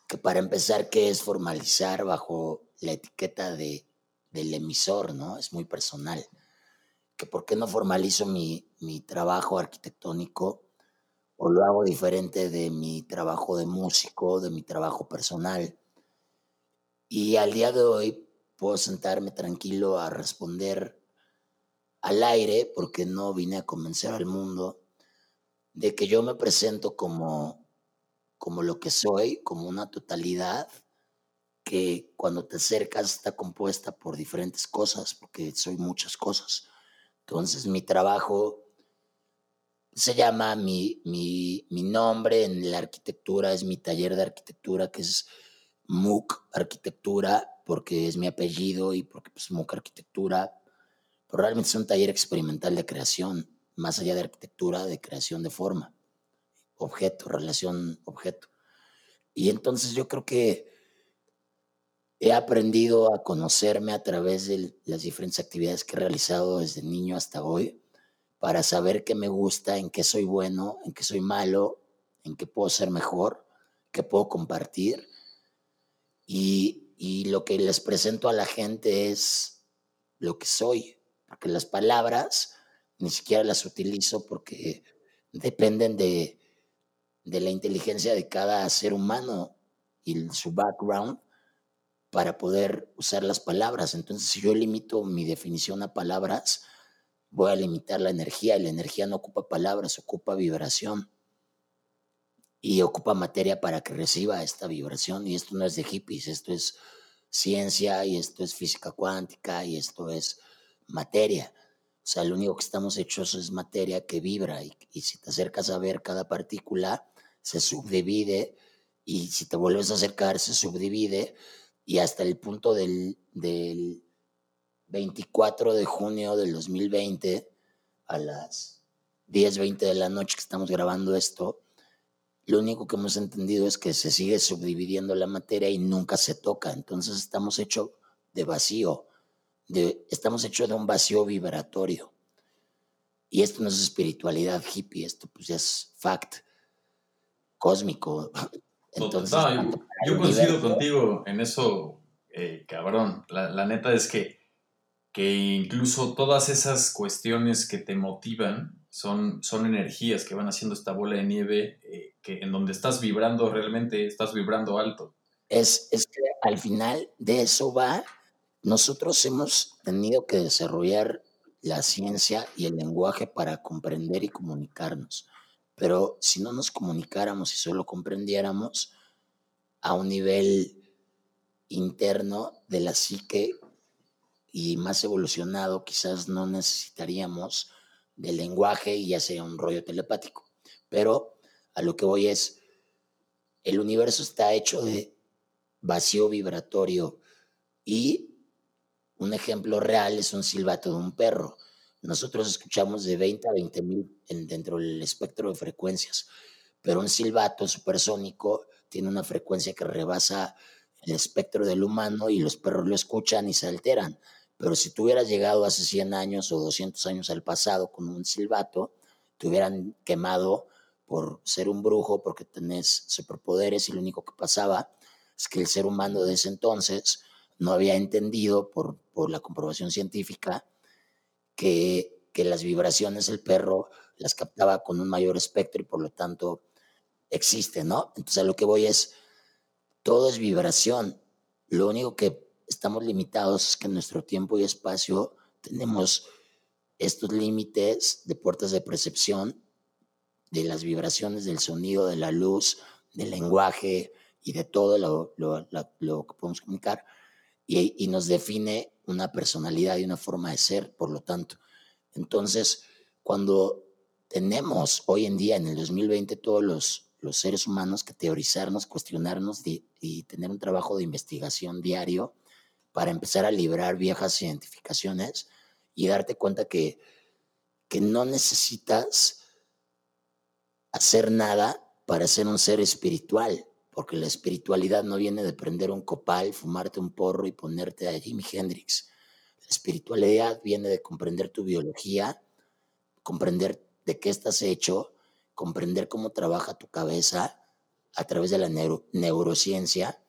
Speaker 2: que para empezar, ¿qué es formalizar bajo la etiqueta de, del emisor, ¿no? Es muy personal. Que por qué no formalizo mi, mi trabajo arquitectónico o lo hago diferente de mi trabajo de músico, de mi trabajo personal. Y al día de hoy puedo sentarme tranquilo a responder al aire, porque no vine a convencer al mundo de que yo me presento como, como lo que soy, como una totalidad que cuando te acercas está compuesta por diferentes cosas, porque soy muchas cosas. Entonces mi trabajo se llama mi, mi, mi, nombre en la arquitectura, es mi taller de arquitectura, que es MOOC Arquitectura, porque es mi apellido y porque pues MOOC Arquitectura. Pero realmente es un taller experimental de creación, más allá de arquitectura, de creación de forma, objeto, relación objeto. Y entonces yo creo que he aprendido a conocerme a través de las diferentes actividades que he realizado desde niño hasta hoy para saber qué me gusta, en qué soy bueno, en qué soy malo, en qué puedo ser mejor, qué puedo compartir. Y, lo que les presento a la gente es lo que soy, porque las palabras ni siquiera las utilizo porque dependen de, de la inteligencia de cada ser humano y su background para poder usar las palabras. Entonces, si yo limito mi definición a palabras, voy a limitar la energía y la energía no ocupa palabras, ocupa vibración y ocupa materia para que reciba esta vibración. Y esto no es de hippies, esto es ciencia y esto es física cuántica y esto es materia. O sea, lo único que estamos hechos es materia que vibra y, y si te acercas a ver cada partícula, se subdivide y si te vuelves a acercar, se subdivide y hasta el punto del, del 24 de junio del 2020 a las 10.20 de la noche que estamos grabando esto, lo único que hemos entendido es que se sigue subdividiendo la materia y nunca se toca. Entonces estamos hechos de vacío, estamos hechos de un vacío vibratorio. Y esto no es espiritualidad hippie, esto pues es fact cósmico.
Speaker 1: Entonces, yo, coincido contigo en eso, eh, cabrón. La, neta es que, que incluso todas esas cuestiones que te motivan son, son energías que van haciendo esta bola de nieve eh, que en donde estás vibrando realmente, estás vibrando alto.
Speaker 2: Es, es que al final de eso va, nosotros hemos tenido que desarrollar la ciencia y el lenguaje para comprender y comunicarnos. Pero si no nos comunicáramos y solo comprendiéramos a un nivel interno de la psique y más evolucionado, quizás no necesitaríamos del lenguaje y ya sea un rollo telepático. Pero a lo que voy es, el universo está hecho de vacío vibratorio y un ejemplo real es un silbato de un perro. Nosotros escuchamos de 20 a 20 mil dentro del espectro de frecuencias, pero un silbato supersónico tiene una frecuencia que rebasa el espectro del humano y los perros lo escuchan y se alteran. Pero si tú hubieras llegado hace 100 años o 200 años al pasado con un silbato, te hubieran quemado por ser un brujo porque tenés superpoderes y lo único que pasaba es que el ser humano de ese entonces no había entendido por, por la comprobación científica que, que las vibraciones el perro las captaba con un mayor espectro y por lo tanto existe, ¿no? Entonces a lo que voy es, todo es vibración. Lo único que estamos limitados es que en nuestro tiempo y espacio tenemos estos límites de puertas de percepción de las vibraciones del sonido, de la luz, del lenguaje y de todo lo, lo, lo que podemos comunicar y, y, nos define una personalidad y una forma de ser, por lo tanto. Entonces, cuando tenemos hoy en día, en el 2020, todos los, los seres humanos que teorizarnos, cuestionarnos y tener un trabajo de investigación diario para empezar a librar viejas identificaciones y darte cuenta que, que no necesitas hacer nada para ser un ser espiritual, porque la espiritualidad no viene de prender un copal, fumarte un porro y ponerte a Jimi Hendrix. La espiritualidad viene de comprender tu biología, comprender de qué estás hecho, comprender cómo trabaja tu cabeza a través de la neurociencia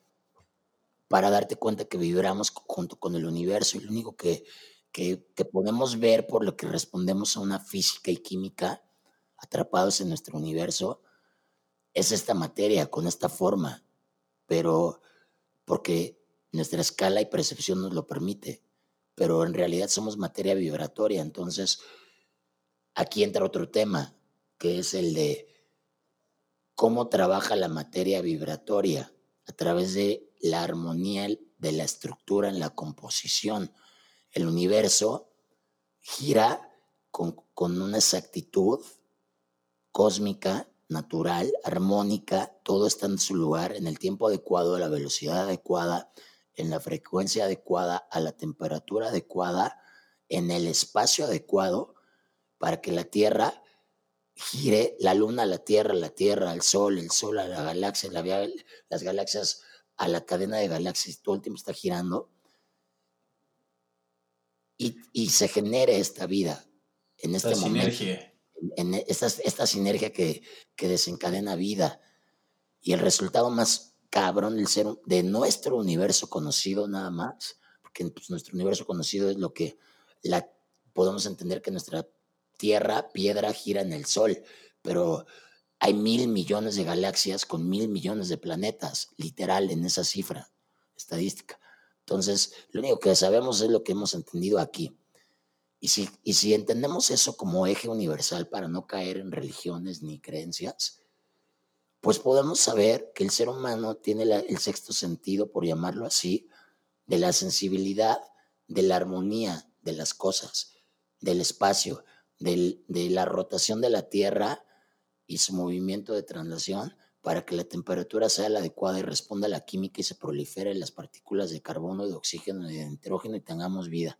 Speaker 2: para darte cuenta que vibramos junto con el universo y lo único que, que, podemos ver por lo que respondemos a una física y química atrapados en nuestro universo es esta materia con esta forma, pero porque nuestra escala y percepción nos lo permite, pero en realidad somos materia vibratoria, entonces aquí entra otro tema, que es el de cómo trabaja la materia vibratoria a través de la armonía de la estructura en la composición. El universo gira con, con una exactitud cósmica, natural, armónica, todo está en su lugar, en el tiempo adecuado, a la velocidad adecuada, en la frecuencia adecuada, a la temperatura adecuada, en el espacio adecuado, para que la Tierra gire la luna a la Tierra, la Tierra al Sol, el Sol a la galaxia, las galaxias a la cadena de galaxias, todo el tiempo está girando. Y, se genere esta vida en este momento. Sinergia. En esta, esta sinergia que, que desencadena vida. Y el resultado más cabrón del ser, de nuestro universo conocido nada más, porque pues, nuestro universo conocido es lo que la, podemos entender que nuestra Tierra, piedra, gira en el Sol, pero hay mil millones de galaxias con mil millones de planetas, literal, en esa cifra estadística. Entonces, lo único que sabemos es lo que hemos entendido aquí. Y si, entendemos eso como eje universal para no caer en religiones ni creencias, pues podemos saber que el ser humano tiene el sexto sentido, por llamarlo así, de la sensibilidad, de la armonía de las cosas del espacio, de la rotación de la Tierra y su movimiento de translación para que la temperatura sea la adecuada y responda a la química y se prolifere las partículas de carbono, de oxígeno y de nitrógeno y tengamos vida.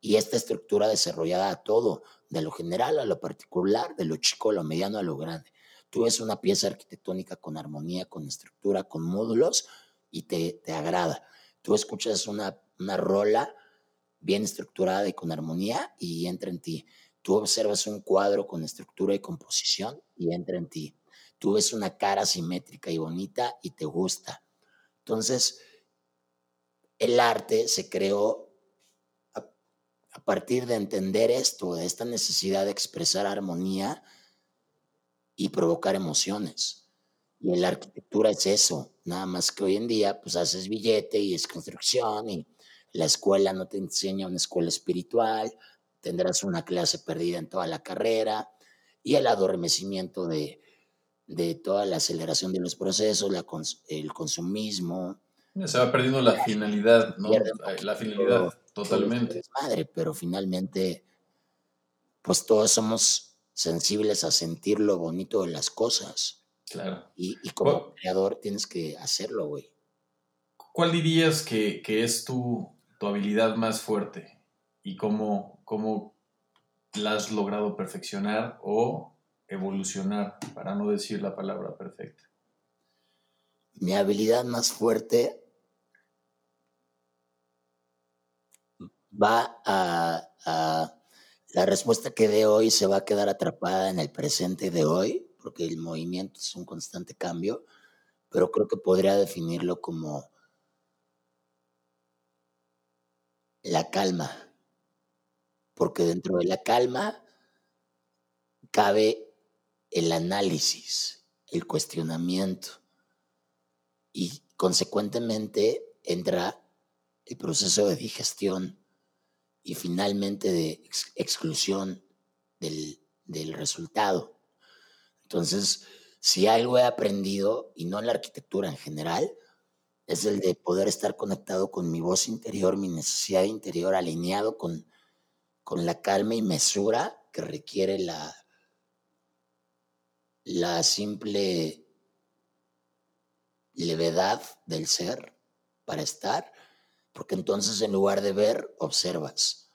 Speaker 2: Y esta estructura desarrollada a todo, de lo general a lo particular, de lo chico a lo mediano a lo grande. Tú ves una pieza arquitectónica con armonía, con estructura, con módulos y te, te agrada. Tú escuchas una, una rola bien estructurada y con armonía y entra en ti. Tú observas un cuadro con estructura y composición y entra en ti. Tú ves una cara simétrica y bonita y te gusta. Entonces, el arte se creó a, partir de entender esto, de esta necesidad de expresar armonía y provocar emociones. Y en la arquitectura es eso, nada más que hoy en día pues haces billete y es construcción y la escuela no te enseña una escuela espiritual, tendrás una clase perdida en toda la carrera y el adormecimiento de, de toda la aceleración de los procesos, la el consumismo.
Speaker 1: Se va perdiendo la finalidad, ¿no? La finalidad, totalmente.
Speaker 2: Madre, pero finalmente, pues todos somos sensibles a sentir lo bonito de las cosas.
Speaker 1: Claro.
Speaker 2: Y, como creador tienes que hacerlo, güey.
Speaker 1: ¿Cuál dirías que, que es tu, tu, habilidad más fuerte? ¿Y cómo, cómo la has logrado perfeccionar o evolucionar, para no decir la palabra perfecta?
Speaker 2: Mi habilidad más fuerte va a, la respuesta que dé hoy se va a quedar atrapada en el presente de hoy, porque el movimiento es un constante cambio, pero creo que podría definirlo como la calma, porque dentro de la calma cabe el análisis, el cuestionamiento y consecuentemente entra el proceso de digestión y finalmente de exclusión del, del resultado. Entonces, si algo he aprendido, y no en la arquitectura en general, es el de poder estar conectado con mi voz interior, mi necesidad interior, alineado con, con la calma y mesura que requiere la, la simple levedad del ser para estar, porque entonces en lugar de ver, observas,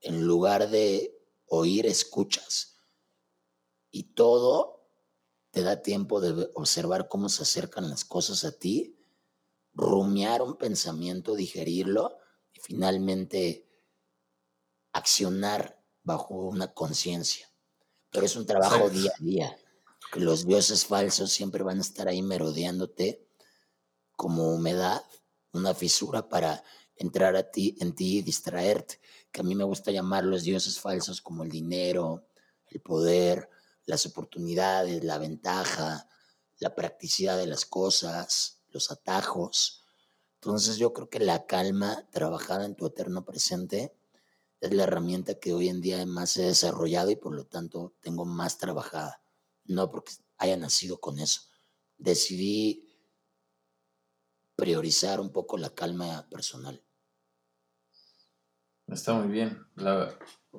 Speaker 2: en lugar de oír, escuchas, y todo te da tiempo de observar cómo se acercan las cosas a ti, rumiar un pensamiento, digerirlo y finalmente accionar bajo una conciencia. Pero es un trabajo día a día que los dioses falsos siempre van a estar ahí merodeándote como humedad, una fisura para entrar a ti, en ti y distraerte, que a mí me gusta llamar los dioses falsos como el dinero, el poder, las oportunidades, la ventaja, la practicidad de las cosas, los atajos. Entonces yo creo que la calma trabajada en tu eterno presente es la herramienta que hoy en día más he desarrollado y por lo tanto tengo más trabajada no porque haya nacido con eso. Decidí priorizar un poco la calma personal.
Speaker 1: Está muy bien.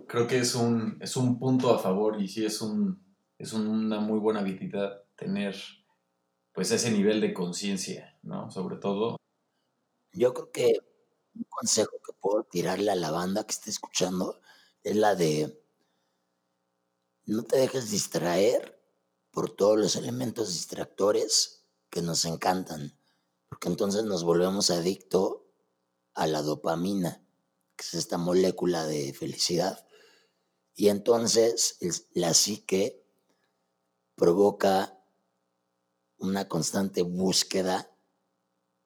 Speaker 1: creo que es un, es un punto a favor y sí es, un, es una muy buena habilidad tener pues ese nivel de conciencia, ¿no? Sobre todo.
Speaker 2: Yo creo que un consejo que puedo tirarle a la banda que esté escuchando es la de no te dejes distraer por todos los elementos distractores que nos encantan, porque entonces nos volvemos adicto a la dopamina, que es esta molécula de felicidad. Y entonces la psique provoca una constante búsqueda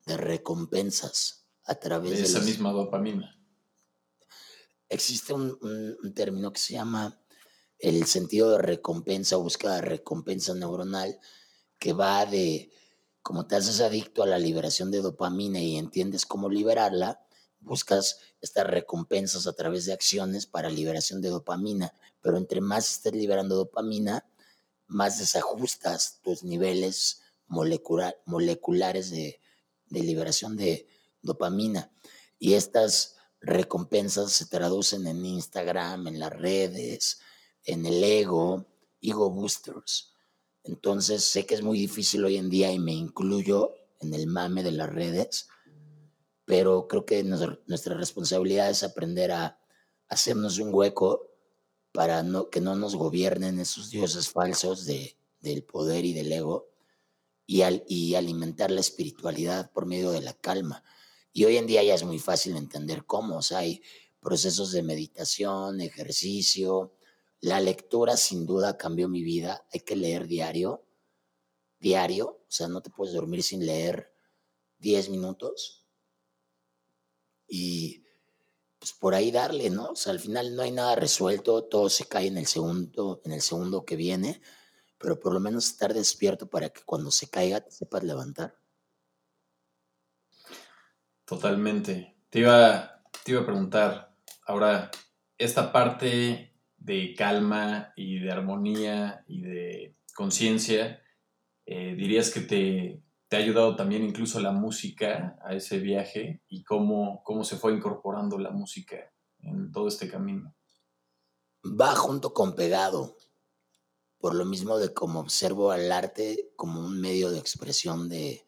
Speaker 2: de recompensas a través de,
Speaker 1: esa misma dopamina.
Speaker 2: Existe un término que se llama el sentido de recompensa, búsqueda de recompensa neuronal, que va de, como te haces adicto a la liberación de dopamina y entiendes cómo liberarla, buscas estas recompensas a través de acciones para liberación de dopamina, pero entre más estés liberando dopamina, más desajustas tus niveles moleculares de, liberación de dopamina. Y estas recompensas se traducen en Instagram, en las redes, en el ego, ego boosters. Entonces sé que es muy difícil hoy en día y me incluyo en el mame de las redes, pero creo que nuestra responsabilidad es aprender a hacernos un hueco para no, que no nos gobiernen esos dioses falsos de, del poder y del ego y, y alimentar la espiritualidad por medio de la calma. Y hoy en día ya es muy fácil entender cómo, o sea, hay procesos de meditación, ejercicio, la lectura sin duda cambió mi vida, hay que leer diario, diario, o sea, no te puedes dormir sin leer 10 minutos. Y pues por ahí darle, ¿no? O sea, al final no hay nada resuelto, todo se cae en el segundo, en el segundo que viene, pero por lo menos estar despierto para que cuando se caiga te sepas levantar.
Speaker 1: Totalmente. Te iba, te iba a preguntar, ahora, esta parte de calma y de armonía y de conciencia, eh, ¿dirías que te, te ha ayudado también incluso la música a ese viaje y cómo, cómo se fue incorporando la música en todo este camino.
Speaker 2: Va junto con pegado, por lo mismo de cómo observo al arte como un medio de expresión de,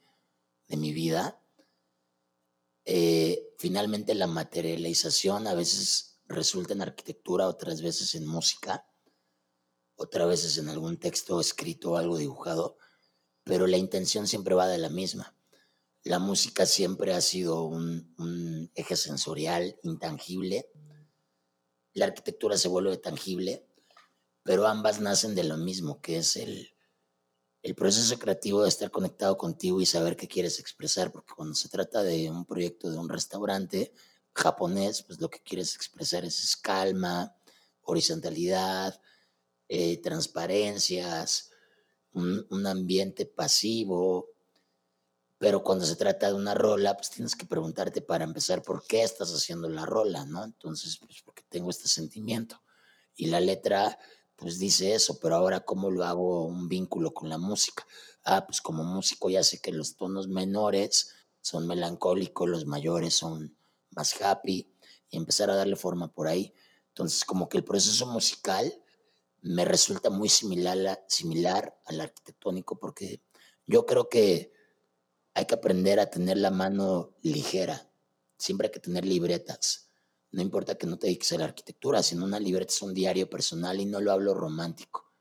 Speaker 2: mi vida. Eh, finalmente la materialización a veces resulta en arquitectura, otras veces en música, otras veces en algún texto escrito o algo dibujado pero la intención siempre va de la misma. La música siempre ha sido un, eje sensorial intangible. La arquitectura se vuelve tangible, pero ambas nacen de lo mismo, que es el, el proceso creativo de estar conectado contigo y saber qué quieres expresar, porque cuando se trata de un proyecto de un restaurante japonés, pues lo que quieres expresar es, calma, horizontalidad, eh, transparencias, un, ambiente pasivo, pero cuando se trata de una rola, pues tienes que preguntarte para empezar por qué estás haciendo la rola, ¿no? Entonces, pues porque tengo este sentimiento. Y la letra, pues dice eso, pero ahora cómo lo hago un vínculo con la música. Ah, pues como músico ya sé que los tonos menores son melancólicos, los mayores son más happy, y empezar a darle forma por ahí. Entonces, como que el proceso musical me resulta muy similar, similar al arquitectónico porque yo creo que hay que aprender a tener la mano ligera. Siempre hay que tener libretas. No importa que no te dediques a la arquitectura, sino una libreta es un diario personal y no lo hablo romántico.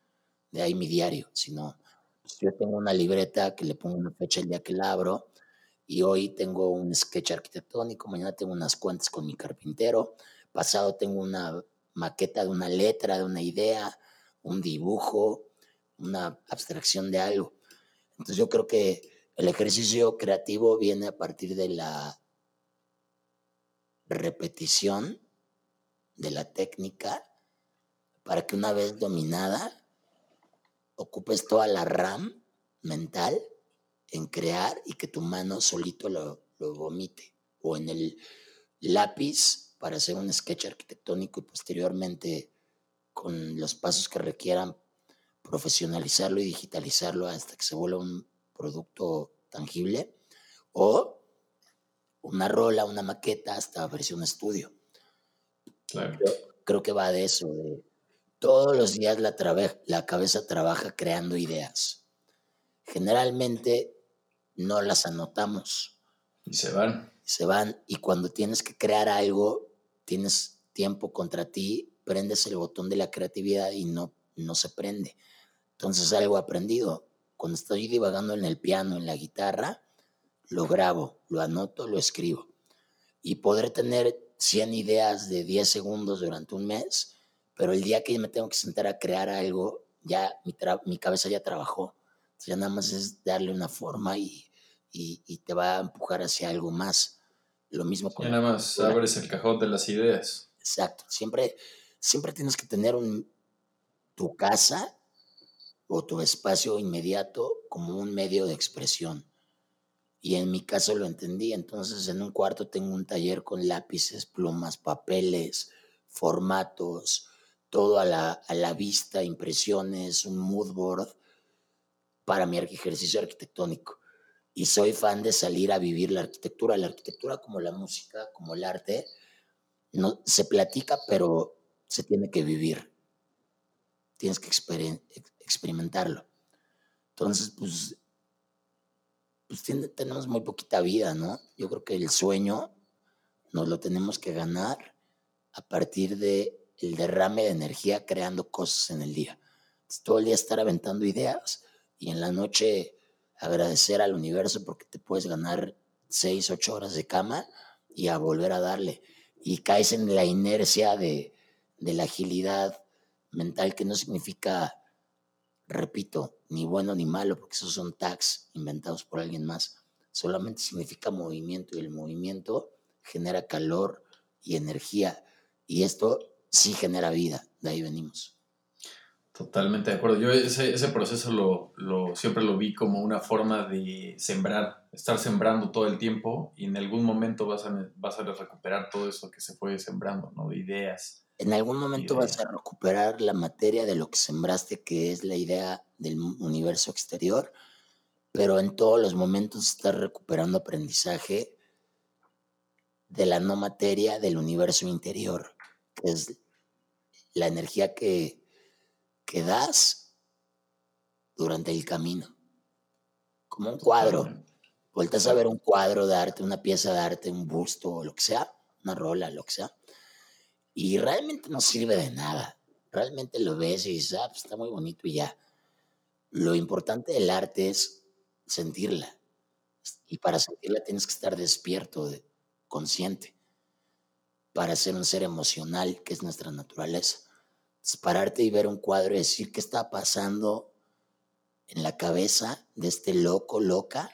Speaker 2: De ahí mi diario, sino pues, yo tengo una libreta que le pongo una fecha el día que la abro y hoy tengo un sketch arquitectónico, mañana tengo unas cuentas con mi carpintero, pasado tengo una maqueta de una letra, de una idea, un dibujo, una abstracción de algo. Entonces yo creo que el ejercicio creativo viene a partir de la repetición de la técnica para que una vez dominada ocupes toda la RAM mental en crear y que tu mano solito lo, lo vomite o en el lápiz para hacer un sketch arquitectónico y posteriormente con los pasos que requieran profesionalizarlo y digitalizarlo hasta que se vuelva un producto tangible o una rola, una maqueta hasta versión estudio. Claro. creo que va de eso, todos los días la, la cabeza trabaja creando ideas. Generalmente no las anotamos.
Speaker 1: Y se van.
Speaker 2: Se van y cuando tienes que crear algo, tienes tiempo contra ti prendes el botón de la creatividad y no, no se prende. Entonces algo aprendido. Cuando estoy divagando en el piano, en la guitarra, lo grabo, lo anoto, lo escribo. Y poder tener 100 ideas de 10 segundos durante un mes, pero el día que me tengo que sentar a crear algo, ya mi, mi cabeza ya trabajó. ya nada más es darle una forma y, y, te va a empujar hacia algo más. Lo mismo
Speaker 1: con... Ya nada más abres el cajón de las ideas.
Speaker 2: Exacto. Siempre siempre tienes que tener un, tu casa o tu espacio inmediato como un medio de expresión. Y en mi caso lo entendí. Entonces en un cuarto tengo un taller con lápices, plumas, papeles, formatos, todo a la, a la vista, impresiones, un mood board para mi ejercicio arquitectónico. Y soy fan de salir a vivir la arquitectura, la arquitectura como la música, como el arte, no, se platica, pero se tiene que vivir. Tienes que experimentarlo. Entonces, pues, pues tenemos muy poquita vida, ¿no? Yo creo que el sueño nos lo tenemos que ganar a partir de el derrame de energía creando cosas en el día. todo el día estar aventando ideas y en la noche agradecer al universo porque te puedes ganar seis, ocho horas de cama y a volver a darle. Y caes en la inercia de, de la agilidad mental, que no significa, repito, ni bueno ni malo, porque esos son tags inventados por alguien más. Solamente significa movimiento y el movimiento genera calor y energía. Y esto sí genera vida, de ahí venimos.
Speaker 1: Totalmente de acuerdo. Yo ese, ese proceso lo, lo, siempre lo vi como una forma de sembrar, estar sembrando todo el tiempo y en algún momento vas a, vas a recuperar todo eso que se fue sembrando, ¿no? De ideas.
Speaker 2: En algún momento vas a recuperar la materia de lo que sembraste, que es la idea del universo exterior, pero en todos los momentos estás recuperando aprendizaje de la no materia del universo interior, que es la energía que, que das durante el camino. Como un cuadro. Vueltas a ver un cuadro de arte, una pieza de arte, un busto o lo que sea, una rola, lo que sea. Y realmente no sirve de nada. Realmente lo ves y dices, ah, pues está muy bonito y ya. Lo importante del arte es sentirla. Y para sentirla tienes que estar despierto, consciente, para ser un ser emocional, que es nuestra naturaleza pararte y ver un cuadro y decir qué está pasando en la cabeza de este loco, loca,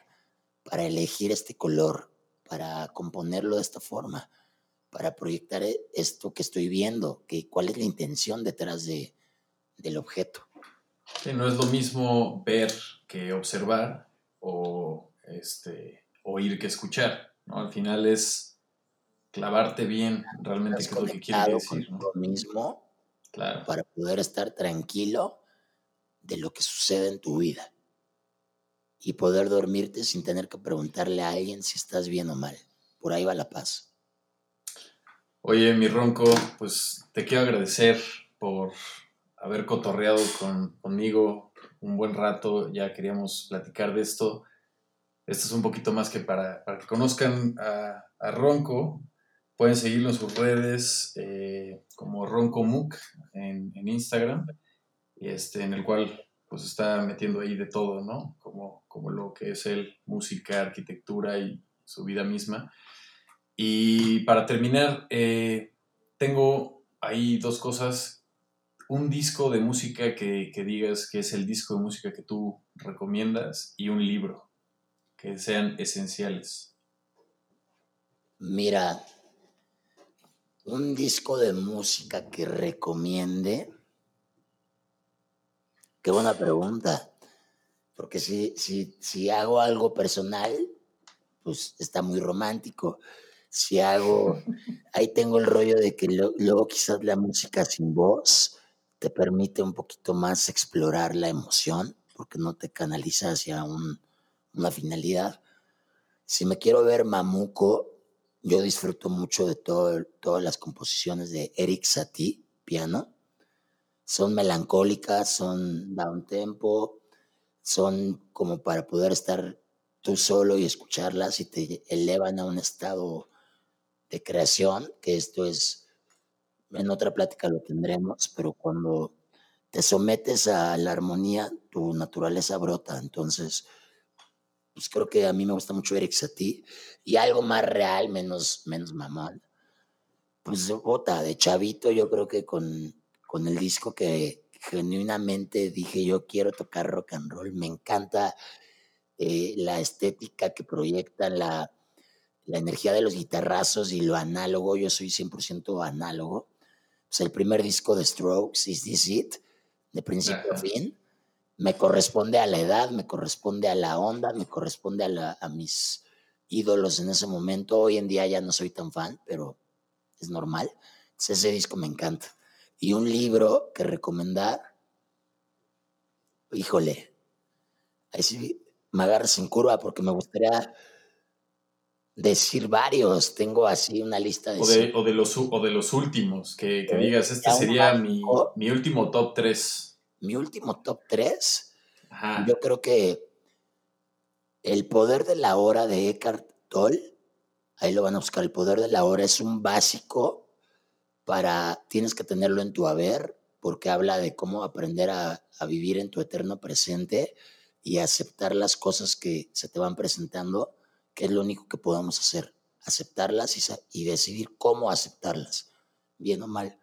Speaker 2: para elegir este color, para componerlo de esta forma, para proyectar e, esto que estoy viendo, que, cuál es la intención detrás de, del objeto.
Speaker 1: no es lo mismo ver que observar o este, oír que escuchar. ¿no? Al final es clavarte bien realmente qué es lo que quiere decir.
Speaker 2: Lo mismo para poder estar tranquilo de lo que sucede en tu vida y poder dormirte sin tener que preguntarle a alguien si estás bien o mal. Por ahí va la paz.
Speaker 1: Oye, mi ronco, pues te quiero agradecer por haber cotorreado conmigo un buen rato. Ya queríamos platicar de esto. Esto es un poquito más que para, que conozcan a, a Ronco, Pueden seguirlo en sus redes eh, como Ronco en, en Instagram, este, en el cual pues está metiendo ahí de todo, ¿no? Como, como lo que es el música, arquitectura y su vida misma. Y para terminar, eh, tengo ahí dos cosas. Un disco de música que, que, digas que es el disco de música que tú recomiendas y un libro que sean esenciales.
Speaker 2: Mira, un disco de música que recomiende. Qué buena pregunta. Porque si, si, si hago algo personal, pues está muy romántico. Si hago, ahí tengo el rollo de que luego quizás la música sin voz te permite un poquito más explorar la emoción, porque no te canaliza hacia una finalidad. Si me quiero ver mamuco, yo disfruto mucho de todo, todas las composiciones de Eric Satie, piano. Son melancólicas, son down tempo, son como para poder estar tú solo y escucharlas y te elevan a un estado de creación, que esto es, en otra plática lo tendremos, pero cuando te sometes a la armonía, tu naturaleza brota. Entonces, pues creo que a mí me gusta mucho Eric Satie y algo más real, menos, menos mamón. Pues bota, de chavito yo creo que con, con el disco que genuinamente dije yo quiero tocar rock and roll, me encanta eh, la estética que proyectan, la, la energía de los guitarrazos y lo análogo, yo soy 100% análogo. Pues el primer disco de Strokes, Is This It, de principio a fin me corresponde a la edad, me corresponde a la onda, me corresponde a, a mis ídolos en ese momento. Hoy en día ya no soy tan fan, pero es normal. ese disco me encanta. Y un libro que recomendar, híjole, ahí sí me agarras en curva porque me gustaría Decir varios, tengo así una lista de...
Speaker 1: O de, o de, los, o de los últimos, que, que digas, este sería mi, mi, último top 3.
Speaker 2: Mi último top 3. Yo creo que El poder de la hora de Eckhart Tolle, ahí lo van a buscar, El poder de la hora es un básico para, tienes que tenerlo en tu haber, porque habla de cómo aprender a, a vivir en tu eterno presente y aceptar las cosas que se te van presentando que es lo único que podemos hacer, aceptarlas y, decidir cómo aceptarlas, bien o mal.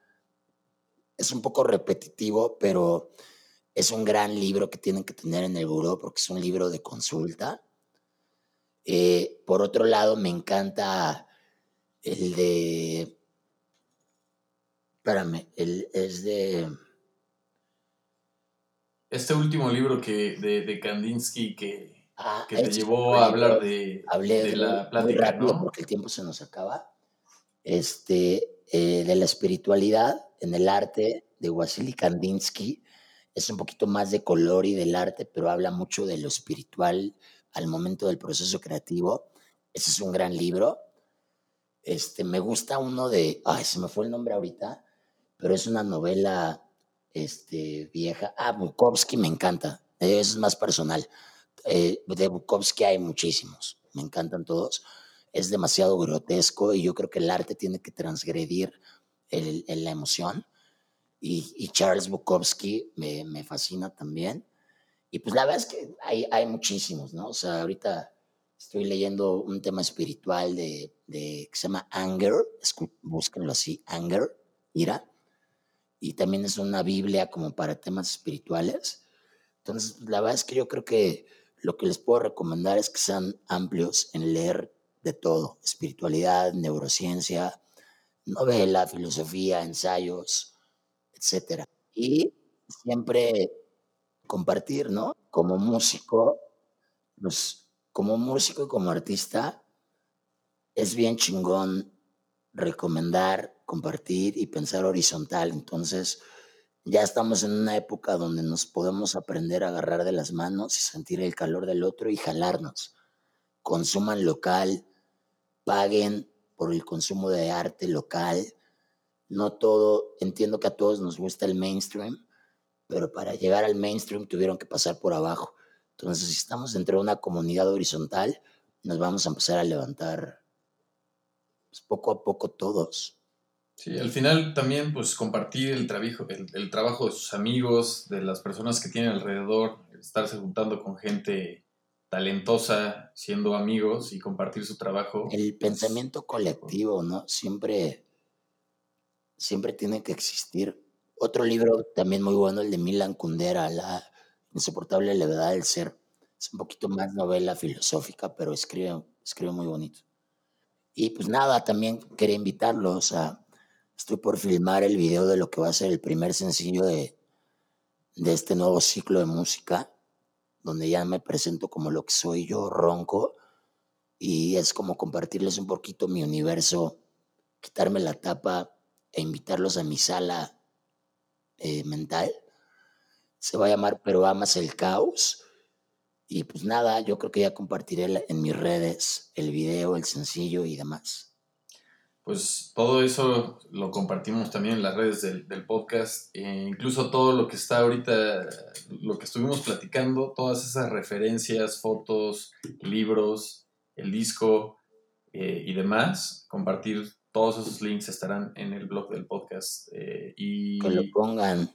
Speaker 2: Es un poco repetitivo, pero es un gran libro que tienen que tener en el buró porque es un libro de consulta. Eh, por otro lado, me encanta el de... Espérame, el, es de...
Speaker 1: Este último libro que, de, de Kandinsky que, Ah, que te llevó a hablar de,
Speaker 2: de la plática, muy rápido porque el tiempo se nos acaba. Este, eh, de la espiritualidad en el arte de Wasily Kandinsky. Es un poquito más de color y del arte, pero habla mucho de lo espiritual al momento del proceso creativo. Ese es un gran libro. Este, me gusta uno de, ay, se me fue el nombre ahorita, pero es una novela este, vieja. Ah, Bukowski me encanta. Eso es más personal. Eh, de Bukowski hay muchísimos, me encantan todos. Es demasiado grotesco y yo creo que el arte tiene que transgredir el, la emoción. Y, Charles Bukowski me, me, fascina también. Y pues la verdad es que hay, hay muchísimos, ¿no? O sea, ahorita estoy leyendo un tema espiritual de, de que se llama Anger, búsquenlo así, Anger, ira. Y también es una Biblia como para temas espirituales. Entonces, la verdad es que yo creo que lo que les puedo recomendar es que sean amplios en leer de todo, espiritualidad, neurociencia, novela, filosofía, ensayos, etc. Y siempre compartir, ¿no? Como músico, pues, como músico y como artista, es bien chingón recomendar, compartir y pensar horizontal. Entonces, ya estamos en una época donde nos podemos aprender a agarrar de las manos y sentir el calor del otro y jalarnos. Consuman local, paguen por el consumo de arte local. No todo, entiendo que a todos nos gusta el mainstream, pero para llegar al mainstream tuvieron que pasar por abajo. Entonces, si estamos dentro de una comunidad horizontal, nos vamos a empezar a levantar pues, poco a poco todos.
Speaker 1: Sí, al final también pues compartir el trabajo, el, trabajo de sus amigos, de las personas que tienen alrededor, estarse juntando con gente talentosa, siendo amigos y compartir su trabajo.
Speaker 2: El pensamiento colectivo, ¿no? Siempre, siempre tiene que existir. Otro libro también muy bueno, el de Milan Kundera, La insoportable levedad del ser. Es un poquito más novela filosófica, pero escribe, escribe muy bonito. Y pues nada, también quería invitarlos a Estoy por filmar el video de lo que va a ser el primer sencillo de, de este nuevo ciclo de música, donde ya me presento como lo que soy yo, ronco, y es como compartirles un poquito mi universo, quitarme la tapa e invitarlos a mi sala eh, mental. Se va a llamar Pero amas el caos. Y pues nada, yo creo que ya compartiré en mis redes el video, el sencillo y demás
Speaker 1: pues todo eso lo compartimos también en las redes del, podcast, e incluso todo lo que está ahorita, lo que estuvimos platicando, todas esas referencias, fotos, libros, el disco eh, y demás, compartir todos esos links estarán en el blog del podcast. Eh, y,
Speaker 2: que lo pongan.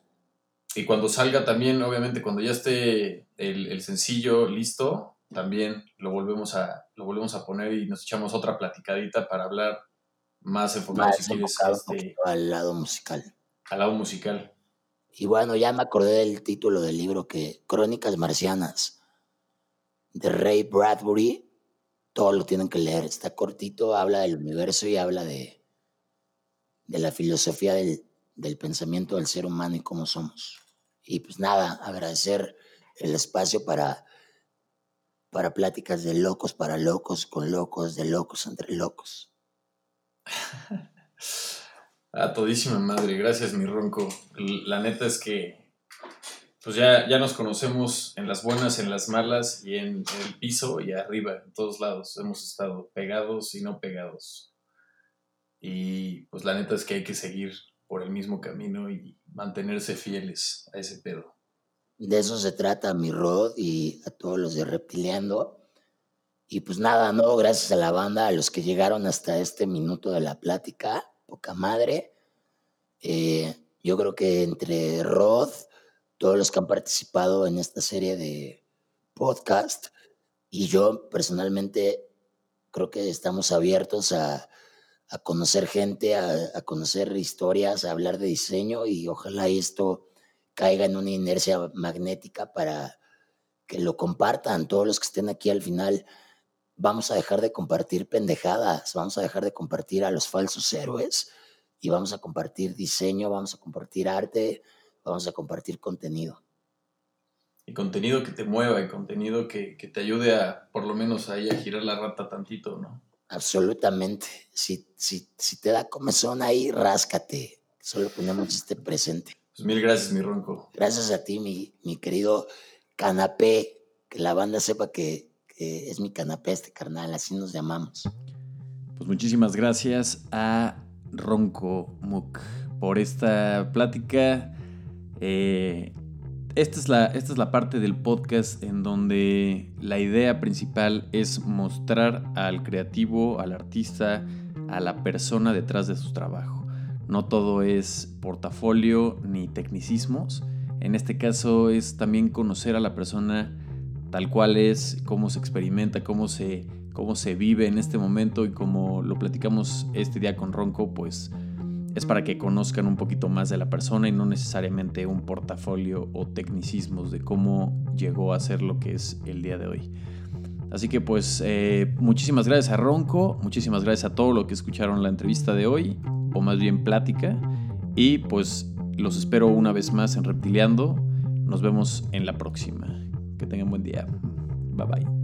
Speaker 1: Y cuando salga también, obviamente, cuando ya esté el, el sencillo listo, también lo volvemos, a, lo volvemos a poner y nos echamos otra platicadita para hablar más enfocado,
Speaker 2: este, al lado musical.
Speaker 1: Al lado musical.
Speaker 2: Y bueno, ya me acordé del título del libro que Crónicas Marcianas de Ray Bradbury. Todo lo tienen que leer. Está cortito, habla del universo y habla de, de la filosofía del, del pensamiento del ser humano y cómo somos. Y pues nada, agradecer el espacio para, para pláticas de locos para locos, con locos, de locos entre locos.
Speaker 1: A todísima madre, gracias mi ronco. La neta es que pues ya, ya nos conocemos en las buenas, en las malas y en, el piso y arriba, en todos lados. Hemos estado pegados y no pegados. Y pues la neta es que hay que seguir por el mismo camino y mantenerse fieles a ese pedo.
Speaker 2: De eso se trata mi Rod y a todos los de Reptiliando. Y pues nada, no, gracias a la banda, a los que llegaron hasta este minuto de la plática, poca madre. Eh, yo creo que entre Rod, todos los que han participado en esta serie de podcast y yo personalmente creo que estamos abiertos a, conocer gente, a, conocer historias, a hablar de diseño y ojalá esto caiga en una inercia magnética para que lo compartan todos los que estén aquí al final. Vamos a dejar de compartir pendejadas, vamos a dejar de compartir a los falsos héroes y vamos a compartir diseño, vamos a compartir arte, vamos a compartir contenido.
Speaker 1: Y contenido que te mueva y contenido que, te ayude a, por lo menos ahí, a girar la rata tantito, ¿no?
Speaker 2: Absolutamente. Si, si, si te da comezón ahí, ráscate. Solo ponemos este presente.
Speaker 1: Pues mil gracias, mi ronco.
Speaker 2: Gracias a ti, mi, mi querido canapé. Que la banda sepa que, que es mi canapé este carnal, así nos llamamos.
Speaker 1: Pues muchísimas gracias a Ronco Muk por esta plática eh, esta, es la, esta es la parte del podcast en donde la idea principal es mostrar al creativo, al artista, a la persona detrás de su trabajo. No todo es portafolio ni tecnicismos. En este caso es también conocer a la persona tal cual es, cómo se experimenta, cómo se, cómo se vive en este momento y como lo platicamos este día con Ronco, pues es para que conozcan un poquito más de la persona y no necesariamente un portafolio o tecnicismos de cómo llegó a ser lo que es el día de hoy. Así que pues eh, muchísimas gracias a Ronco, muchísimas gracias a todos los que escucharon la entrevista de hoy, o más bien plática, y pues los espero una vez más en Reptiliando. Nos vemos en la próxima. Que tengan buen día. Bye bye.